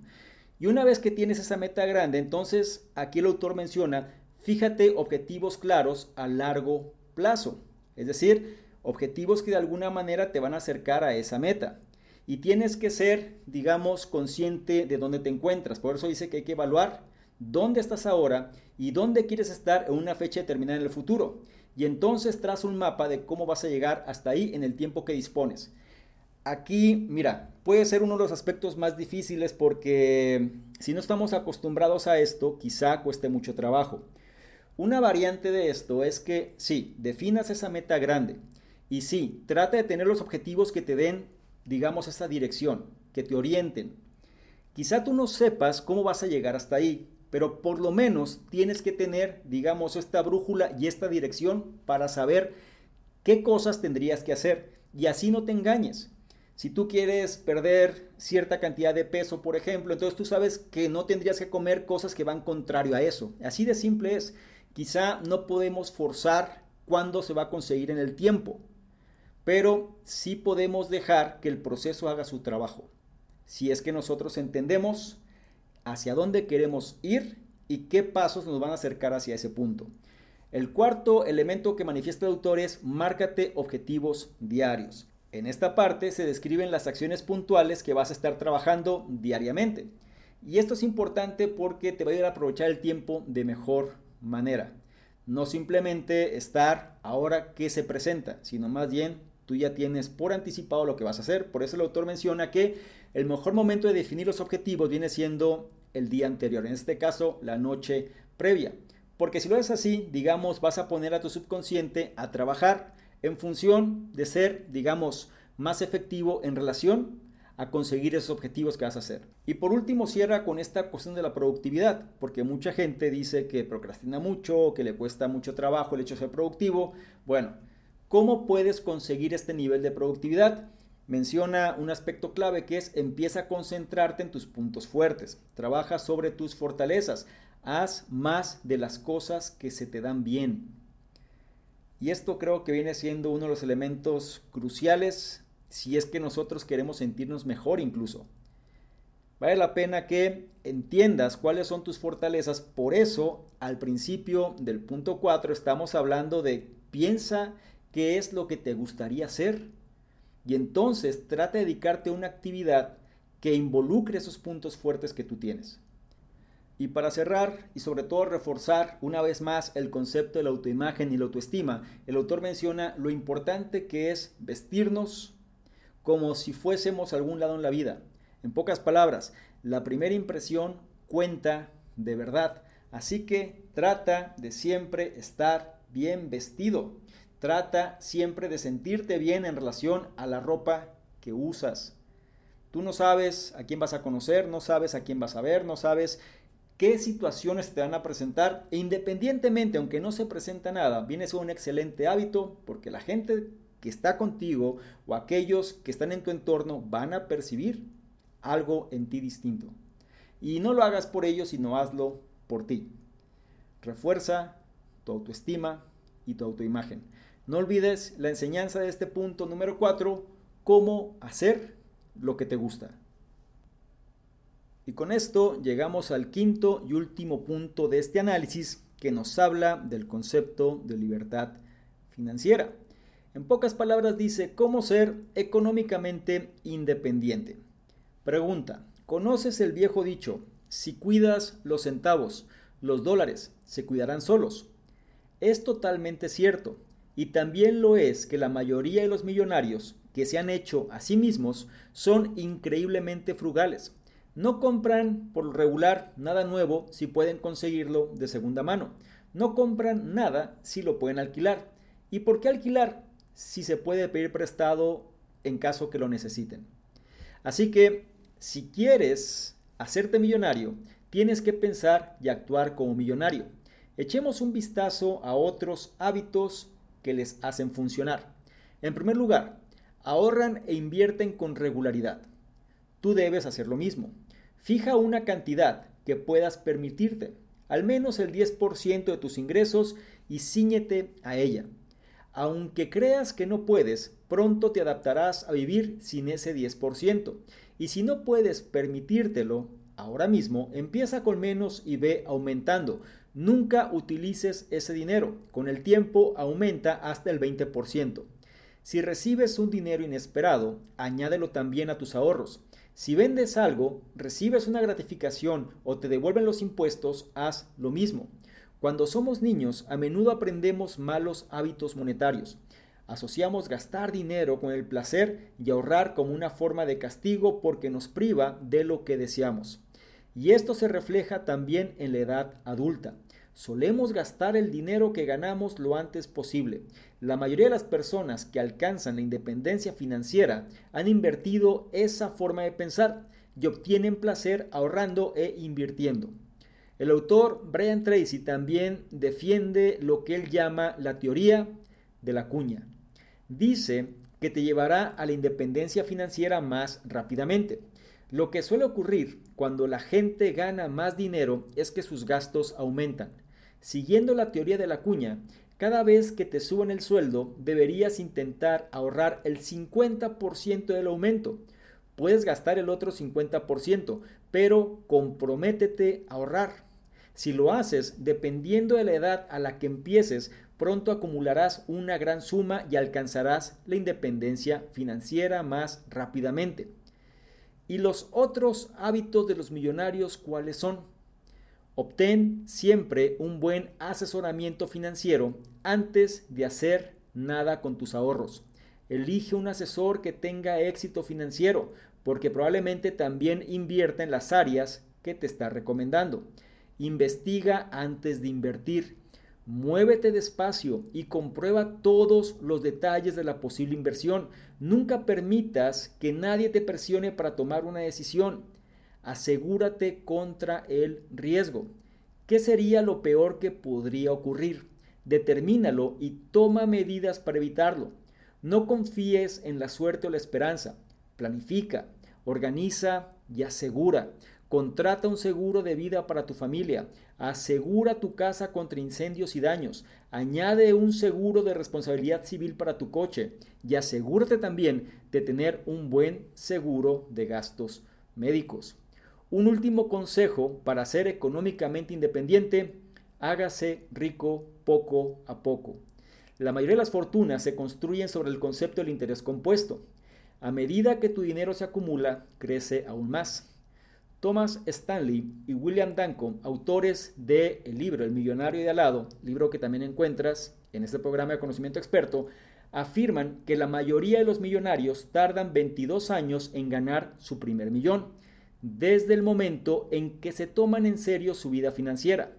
Y una vez que tienes esa meta grande, entonces aquí el autor menciona, fíjate objetivos claros a largo plazo. Es decir, objetivos que de alguna manera te van a acercar a esa meta. Y tienes que ser, digamos, consciente de dónde te encuentras. Por eso dice que hay que evaluar dónde estás ahora y dónde quieres estar en una fecha determinada en el futuro. Y entonces traza un mapa de cómo vas a llegar hasta ahí en el tiempo que dispones. Aquí, mira, puede ser uno de los aspectos más difíciles porque si no estamos acostumbrados a esto, quizá cueste mucho trabajo. Una variante de esto es que sí, definas esa meta grande y sí, trata de tener los objetivos que te den, digamos, esa dirección, que te orienten. Quizá tú no sepas cómo vas a llegar hasta ahí, pero por lo menos tienes que tener, digamos, esta brújula y esta dirección para saber qué cosas tendrías que hacer y así no te engañes. Si tú quieres perder cierta cantidad de peso, por ejemplo, entonces tú sabes que no tendrías que comer cosas que van contrario a eso. Así de simple es. Quizá no podemos forzar cuándo se va a conseguir en el tiempo, pero sí podemos dejar que el proceso haga su trabajo. Si es que nosotros entendemos hacia dónde queremos ir y qué pasos nos van a acercar hacia ese punto. El cuarto elemento que manifiesta el autor es márcate objetivos diarios. En esta parte se describen las acciones puntuales que vas a estar trabajando diariamente. Y esto es importante porque te va a ayudar a aprovechar el tiempo de mejor manera. No simplemente estar ahora que se presenta, sino más bien tú ya tienes por anticipado lo que vas a hacer. Por eso el autor menciona que el mejor momento de definir los objetivos viene siendo el día anterior, en este caso la noche previa. Porque si lo haces así, digamos, vas a poner a tu subconsciente a trabajar en función de ser, digamos, más efectivo en relación a conseguir esos objetivos que vas a hacer. Y por último, cierra con esta cuestión de la productividad, porque mucha gente dice que procrastina mucho, que le cuesta mucho trabajo el hecho de ser productivo. Bueno, ¿cómo puedes conseguir este nivel de productividad? Menciona un aspecto clave que es empieza a concentrarte en tus puntos fuertes, trabaja sobre tus fortalezas, haz más de las cosas que se te dan bien. Y esto creo que viene siendo uno de los elementos cruciales si es que nosotros queremos sentirnos mejor incluso. Vale la pena que entiendas cuáles son tus fortalezas. Por eso, al principio del punto 4 estamos hablando de piensa qué es lo que te gustaría hacer. Y entonces trata de dedicarte a una actividad que involucre esos puntos fuertes que tú tienes. Y para cerrar y sobre todo reforzar una vez más el concepto de la autoimagen y la autoestima, el autor menciona lo importante que es vestirnos como si fuésemos a algún lado en la vida. En pocas palabras, la primera impresión cuenta de verdad. Así que trata de siempre estar bien vestido. Trata siempre de sentirte bien en relación a la ropa que usas. Tú no sabes a quién vas a conocer, no sabes a quién vas a ver, no sabes qué situaciones te van a presentar. E independientemente, aunque no se presenta nada, viene a un excelente hábito porque la gente que está contigo o aquellos que están en tu entorno van a percibir algo en ti distinto. Y no lo hagas por ellos, sino hazlo por ti. Refuerza tu autoestima y tu autoimagen. No olvides la enseñanza de este punto número 4, cómo hacer lo que te gusta. Y con esto llegamos al quinto y último punto de este análisis que nos habla del concepto de libertad financiera. En pocas palabras dice cómo ser económicamente independiente. Pregunta, ¿conoces el viejo dicho, si cuidas los centavos, los dólares se cuidarán solos? Es totalmente cierto, y también lo es que la mayoría de los millonarios que se han hecho a sí mismos son increíblemente frugales. No compran por regular nada nuevo si pueden conseguirlo de segunda mano. No compran nada si lo pueden alquilar. ¿Y por qué alquilar? Si se puede pedir prestado en caso que lo necesiten. Así que si quieres hacerte millonario, tienes que pensar y actuar como millonario. Echemos un vistazo a otros hábitos que les hacen funcionar. En primer lugar, ahorran e invierten con regularidad. Tú debes hacer lo mismo. Fija una cantidad que puedas permitirte, al menos el 10% de tus ingresos y ciñete a ella. Aunque creas que no puedes, pronto te adaptarás a vivir sin ese 10%. Y si no puedes permitírtelo ahora mismo, empieza con menos y ve aumentando. Nunca utilices ese dinero. Con el tiempo aumenta hasta el 20%. Si recibes un dinero inesperado, añádelo también a tus ahorros. Si vendes algo, recibes una gratificación o te devuelven los impuestos, haz lo mismo. Cuando somos niños, a menudo aprendemos malos hábitos monetarios. Asociamos gastar dinero con el placer y ahorrar como una forma de castigo porque nos priva de lo que deseamos. Y esto se refleja también en la edad adulta. Solemos gastar el dinero que ganamos lo antes posible. La mayoría de las personas que alcanzan la independencia financiera han invertido esa forma de pensar y obtienen placer ahorrando e invirtiendo. El autor Brian Tracy también defiende lo que él llama la teoría de la cuña. Dice que te llevará a la independencia financiera más rápidamente. Lo que suele ocurrir cuando la gente gana más dinero es que sus gastos aumentan. Siguiendo la teoría de la cuña, cada vez que te suban el sueldo deberías intentar ahorrar el 50% del aumento. Puedes gastar el otro 50%, pero comprométete a ahorrar. Si lo haces, dependiendo de la edad a la que empieces, pronto acumularás una gran suma y alcanzarás la independencia financiera más rápidamente. ¿Y los otros hábitos de los millonarios cuáles son? Obtén siempre un buen asesoramiento financiero antes de hacer nada con tus ahorros. Elige un asesor que tenga éxito financiero, porque probablemente también invierta en las áreas que te está recomendando. Investiga antes de invertir. Muévete despacio y comprueba todos los detalles de la posible inversión. Nunca permitas que nadie te presione para tomar una decisión. Asegúrate contra el riesgo. ¿Qué sería lo peor que podría ocurrir? Determínalo y toma medidas para evitarlo. No confíes en la suerte o la esperanza. Planifica, organiza y asegura. Contrata un seguro de vida para tu familia. Asegura tu casa contra incendios y daños. Añade un seguro de responsabilidad civil para tu coche. Y asegúrate también de tener un buen seguro de gastos médicos. Un último consejo para ser económicamente independiente, hágase rico poco a poco. La mayoría de las fortunas se construyen sobre el concepto del interés compuesto. A medida que tu dinero se acumula, crece aún más. Thomas Stanley y William Danko, autores del libro El millonario de al lado, libro que también encuentras en este programa de conocimiento experto, afirman que la mayoría de los millonarios tardan 22 años en ganar su primer millón, desde el momento en que se toman en serio su vida financiera.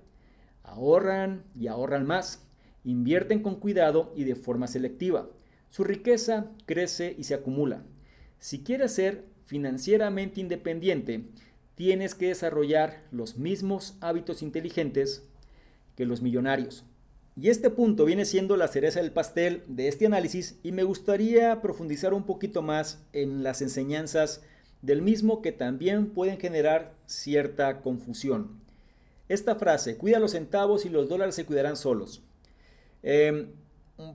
Ahorran y ahorran más, invierten con cuidado y de forma selectiva. Su riqueza crece y se acumula. Si quieres ser financieramente independiente, tienes que desarrollar los mismos hábitos inteligentes que los millonarios. Y este punto viene siendo la cereza del pastel de este análisis y me gustaría profundizar un poquito más en las enseñanzas del mismo que también pueden generar cierta confusión. Esta frase, cuida los centavos y los dólares se cuidarán solos. Em,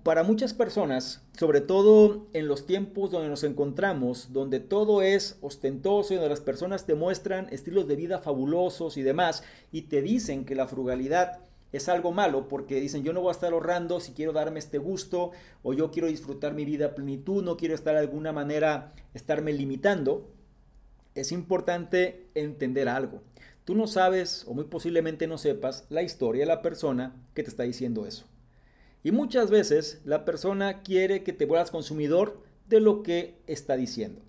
para muchas personas, sobre todo en los tiempos donde nos encontramos, donde todo es ostentoso y donde las personas te muestran estilos de vida fabulosos y demás, y te dicen que la frugalidad es algo malo porque dicen yo no voy a estar ahorrando si quiero darme este gusto o yo quiero disfrutar mi vida a plenitud, no quiero estar de alguna manera estarme limitando, es importante entender algo. Tú no sabes o muy posiblemente no sepas la historia de la persona que te está diciendo eso. Y muchas veces la persona quiere que te vuelvas consumidor de lo que está diciendo.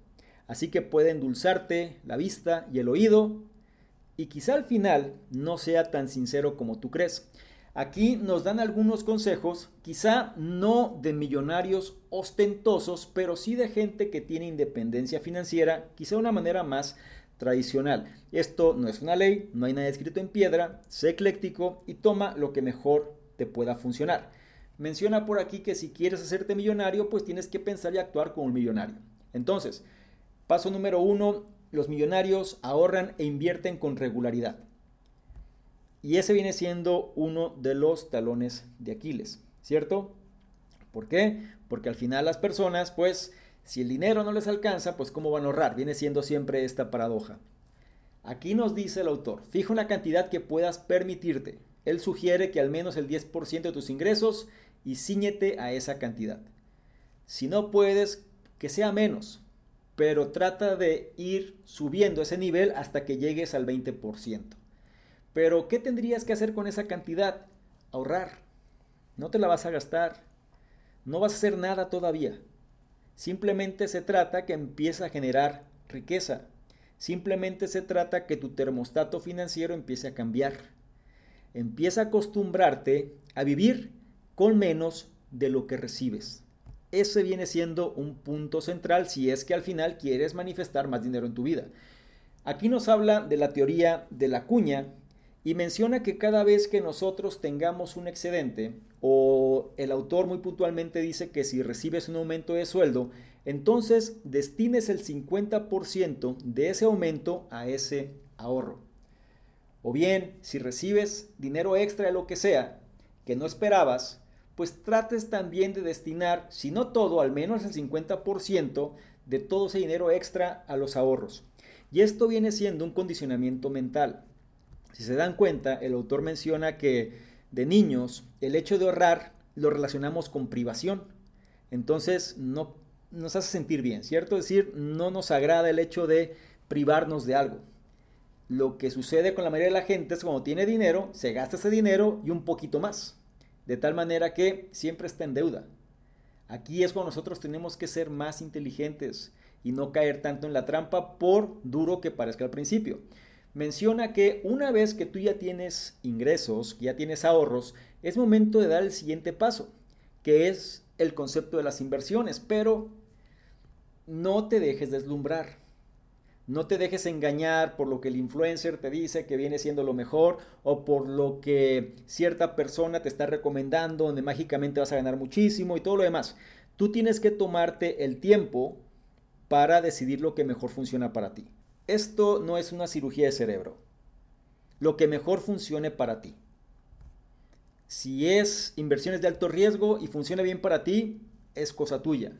Así que puede endulzarte la vista y el oído y quizá al final no sea tan sincero como tú crees. Aquí nos dan algunos consejos, quizá no de millonarios ostentosos, pero sí de gente que tiene independencia financiera, quizá de una manera más tradicional. Esto no es una ley, no hay nada escrito en piedra, sé ecléctico y toma lo que mejor te pueda funcionar. Menciona por aquí que si quieres hacerte millonario, pues tienes que pensar y actuar como un millonario. Entonces, paso número uno, los millonarios ahorran e invierten con regularidad. Y ese viene siendo uno de los talones de Aquiles, ¿cierto? ¿Por qué? Porque al final las personas, pues, si el dinero no les alcanza, pues ¿cómo van a ahorrar? Viene siendo siempre esta paradoja. Aquí nos dice el autor, fija una cantidad que puedas permitirte. Él sugiere que al menos el 10% de tus ingresos y ciñete a esa cantidad. Si no puedes, que sea menos, pero trata de ir subiendo ese nivel hasta que llegues al 20%. Pero, ¿qué tendrías que hacer con esa cantidad? Ahorrar. No te la vas a gastar. No vas a hacer nada todavía. Simplemente se trata que empiece a generar riqueza. Simplemente se trata que tu termostato financiero empiece a cambiar. Empieza a acostumbrarte a vivir con menos de lo que recibes. Ese viene siendo un punto central si es que al final quieres manifestar más dinero en tu vida. Aquí nos habla de la teoría de la cuña y menciona que cada vez que nosotros tengamos un excedente, o el autor muy puntualmente dice que si recibes un aumento de sueldo, entonces destines el 50% de ese aumento a ese ahorro. O bien, si recibes dinero extra de lo que sea, que no esperabas, pues trates también de destinar, si no todo, al menos el 50% de todo ese dinero extra a los ahorros. Y esto viene siendo un condicionamiento mental. Si se dan cuenta, el autor menciona que de niños el hecho de ahorrar lo relacionamos con privación. Entonces no nos hace sentir bien, ¿cierto? Es decir, no nos agrada el hecho de privarnos de algo. Lo que sucede con la mayoría de la gente es cuando tiene dinero, se gasta ese dinero y un poquito más. De tal manera que siempre está en deuda. Aquí es cuando nosotros tenemos que ser más inteligentes y no caer tanto en la trampa por duro que parezca al principio. Menciona que una vez que tú ya tienes ingresos, ya tienes ahorros, es momento de dar el siguiente paso, que es el concepto de las inversiones, pero no te dejes deslumbrar. No te dejes engañar por lo que el influencer te dice que viene siendo lo mejor o por lo que cierta persona te está recomendando donde mágicamente vas a ganar muchísimo y todo lo demás. Tú tienes que tomarte el tiempo para decidir lo que mejor funciona para ti. Esto no es una cirugía de cerebro. Lo que mejor funcione para ti. Si es inversiones de alto riesgo y funciona bien para ti, es cosa tuya.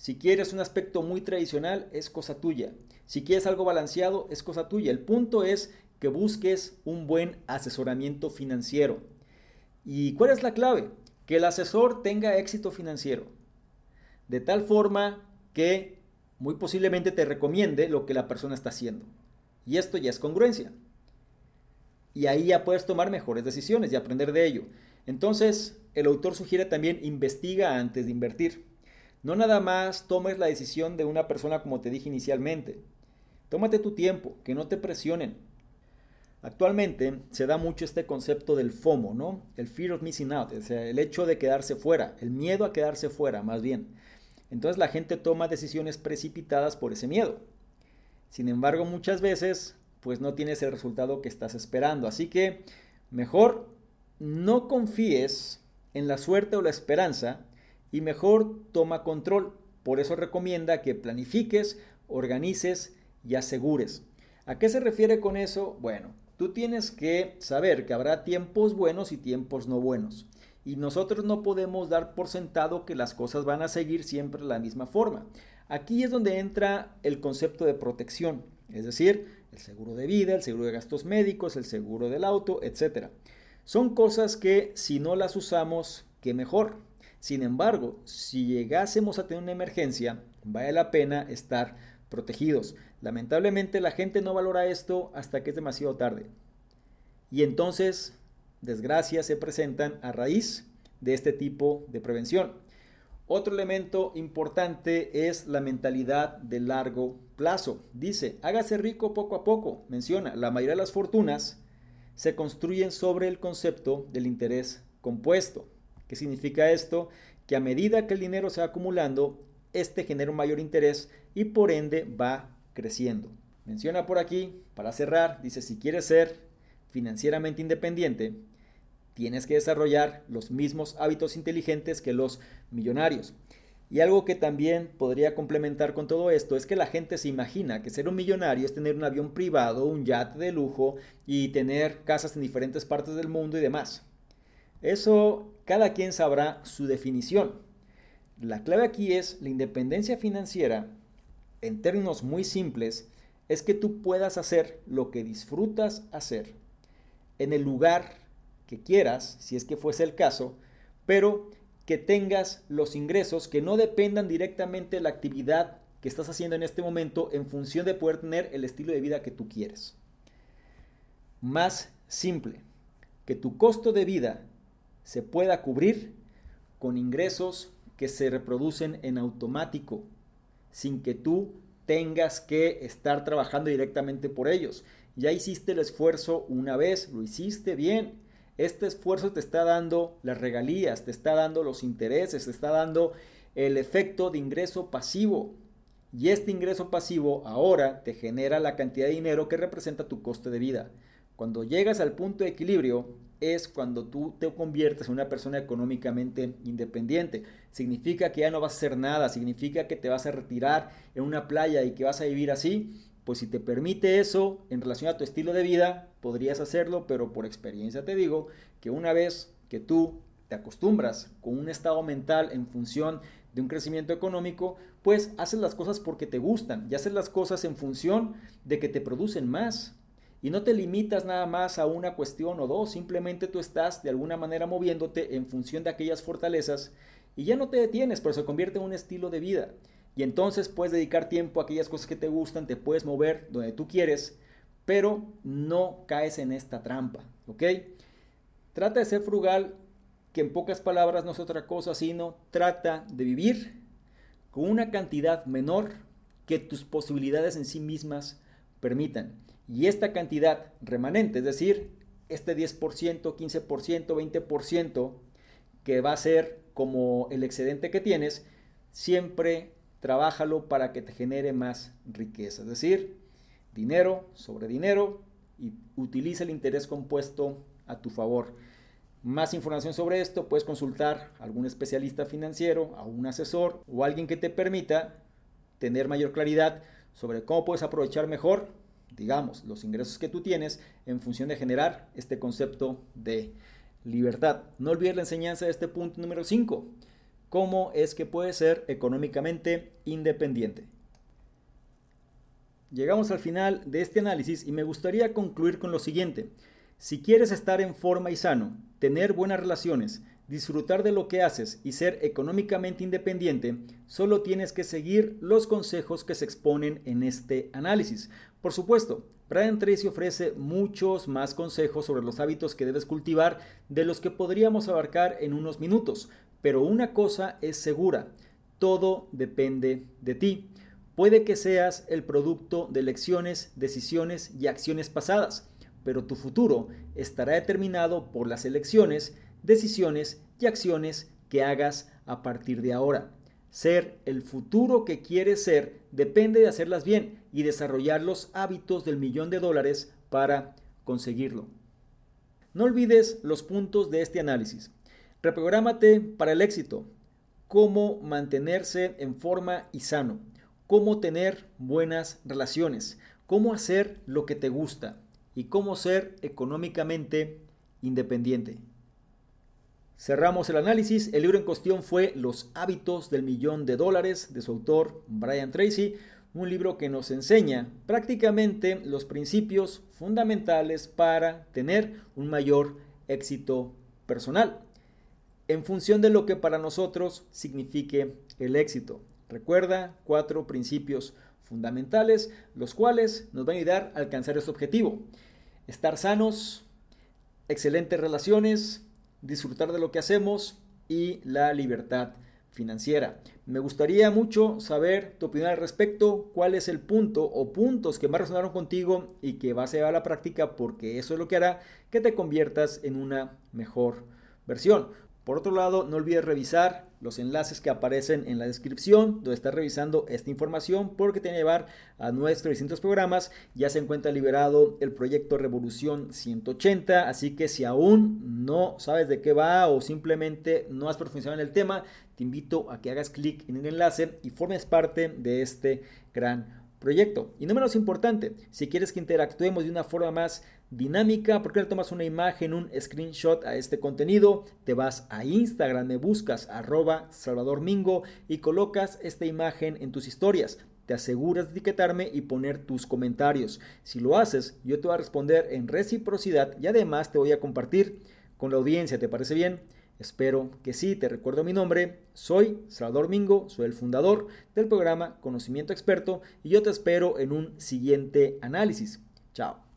Si quieres un aspecto muy tradicional, es cosa tuya. Si quieres algo balanceado, es cosa tuya. El punto es que busques un buen asesoramiento financiero. ¿Y cuál es la clave? Que el asesor tenga éxito financiero. De tal forma que muy posiblemente te recomiende lo que la persona está haciendo. Y esto ya es congruencia. Y ahí ya puedes tomar mejores decisiones y aprender de ello. Entonces, el autor sugiere también investiga antes de invertir. No nada más tomes la decisión de una persona como te dije inicialmente. Tómate tu tiempo, que no te presionen. Actualmente se da mucho este concepto del FOMO, ¿no? El fear of missing out, el hecho de quedarse fuera, el miedo a quedarse fuera, más bien. Entonces la gente toma decisiones precipitadas por ese miedo. Sin embargo, muchas veces, pues no tienes el resultado que estás esperando. Así que mejor no confíes en la suerte o la esperanza, y mejor toma control. Por eso recomienda que planifiques, organices y asegures. ¿A qué se refiere con eso? Bueno, tú tienes que saber que habrá tiempos buenos y tiempos no buenos. Y nosotros no podemos dar por sentado que las cosas van a seguir siempre de la misma forma. Aquí es donde entra el concepto de protección, es decir, el seguro de vida, el seguro de gastos médicos, el seguro del auto, etc. Son cosas que si no las usamos, qué mejor. Sin embargo, si llegásemos a tener una emergencia, vale la pena estar protegidos. Lamentablemente la gente no valora esto hasta que es demasiado tarde. Y entonces, desgracias se presentan a raíz de este tipo de prevención. Otro elemento importante es la mentalidad de largo plazo. Dice, hágase rico poco a poco. Menciona, la mayoría de las fortunas se construyen sobre el concepto del interés compuesto. ¿Qué significa esto? Que a medida que el dinero se va acumulando, este genera un mayor interés y por ende va creciendo. Menciona por aquí, para cerrar, dice, si quieres ser financieramente independiente, tienes que desarrollar los mismos hábitos inteligentes que los millonarios. Y algo que también podría complementar con todo esto es que la gente se imagina que ser un millonario es tener un avión privado, un yate de lujo y tener casas en diferentes partes del mundo y demás. Eso cada quien sabrá su definición. La clave aquí es la independencia financiera, en términos muy simples, es que tú puedas hacer lo que disfrutas hacer en el lugar que quieras, si es que fuese el caso, pero que tengas los ingresos que no dependan directamente de la actividad que estás haciendo en este momento en función de poder tener el estilo de vida que tú quieres. Más simple, que tu costo de vida se pueda cubrir con ingresos que se reproducen en automático, sin que tú tengas que estar trabajando directamente por ellos. Ya hiciste el esfuerzo una vez, lo hiciste bien. Este esfuerzo te está dando las regalías, te está dando los intereses, te está dando el efecto de ingreso pasivo. Y este ingreso pasivo ahora te genera la cantidad de dinero que representa tu coste de vida. Cuando llegas al punto de equilibrio es cuando tú te conviertes en una persona económicamente independiente. Significa que ya no vas a hacer nada, significa que te vas a retirar en una playa y que vas a vivir así. Pues si te permite eso en relación a tu estilo de vida, podrías hacerlo, pero por experiencia te digo que una vez que tú te acostumbras con un estado mental en función de un crecimiento económico, pues haces las cosas porque te gustan y haces las cosas en función de que te producen más. Y no te limitas nada más a una cuestión o dos, simplemente tú estás de alguna manera moviéndote en función de aquellas fortalezas y ya no te detienes, pero se convierte en un estilo de vida. y entonces puedes dedicar tiempo a aquellas cosas que te gustan, te puedes mover donde tú quieres, pero no caes en esta trampa, ¿ok? Trata de ser frugal, que en pocas palabras no es otra cosa, sino trata de vivir con una cantidad menor que tus posibilidades en sí mismas permitan. Y esta cantidad remanente, es decir, este 10%, 15%, 20% que va a ser como el excedente que tienes, siempre trabájalo para que te genere más riqueza. Es decir, dinero sobre dinero y utiliza el interés compuesto a tu favor. Más información sobre esto puedes consultar a algún especialista financiero, a un asesor o alguien que te permita tener mayor claridad sobre cómo puedes aprovechar mejor, digamos, los ingresos que tú tienes en función de generar este concepto de libertad. No olvides la enseñanza de este punto número 5. ¿Cómo es que puedes ser económicamente independiente? Llegamos al final de este análisis y me gustaría concluir con lo siguiente. Si quieres estar en forma y sano, tener buenas relaciones, disfrutar de lo que haces y ser económicamente independiente, solo tienes que seguir los consejos que se exponen en este análisis. Por supuesto, Brian Tracy ofrece muchos más consejos sobre los hábitos que debes cultivar de los que podríamos abarcar en unos minutos, pero una cosa es segura, todo depende de ti. Puede que seas el producto de lecciones, decisiones y acciones pasadas pero tu futuro estará determinado por las elecciones, decisiones y acciones que hagas a partir de ahora. Ser el futuro que quieres ser depende de hacerlas bien y desarrollar los hábitos del millón de dólares para conseguirlo. No olvides los puntos de este análisis. Reprográmate para el éxito. Cómo mantenerse en forma y sano. Cómo tener buenas relaciones. Cómo hacer lo que te gusta y cómo ser económicamente independiente. Cerramos el análisis. El libro en cuestión fue Los hábitos del millón de dólares de su autor Brian Tracy, un libro que nos enseña prácticamente los principios fundamentales para tener un mayor éxito personal en función de lo que para nosotros signifique el éxito. Recuerda cuatro principios fundamentales, los cuales nos van a ayudar a alcanzar este objetivo. Estar sanos, excelentes relaciones, disfrutar de lo que hacemos y la libertad financiera. Me gustaría mucho saber tu opinión al respecto, cuál es el punto o puntos que más resonaron contigo y que vas a llevar a la práctica porque eso es lo que hará que te conviertas en una mejor versión. Por otro lado, no olvides revisar los enlaces que aparecen en la descripción donde estás revisando esta información porque te va a llevar a nuestros distintos programas. Ya se encuentra liberado el proyecto Revolución 180, así que si aún no sabes de qué va o simplemente no has profundizado en el tema, te invito a que hagas clic en el enlace y formes parte de este gran proyecto. Y no menos importante, si quieres que interactuemos de una forma más dinámica, ¿por qué le tomas una imagen, un screenshot a este contenido? Te vas a Instagram, me buscas arroba Salvador Mingo y colocas esta imagen en tus historias. Te aseguras de etiquetarme y poner tus comentarios. Si lo haces, yo te voy a responder en reciprocidad y además te voy a compartir con la audiencia. ¿Te parece bien? Espero que sí, te recuerdo mi nombre, soy Salvador Mingo, soy el fundador del programa Conocimiento Experto y yo te espero en un siguiente análisis. Chao.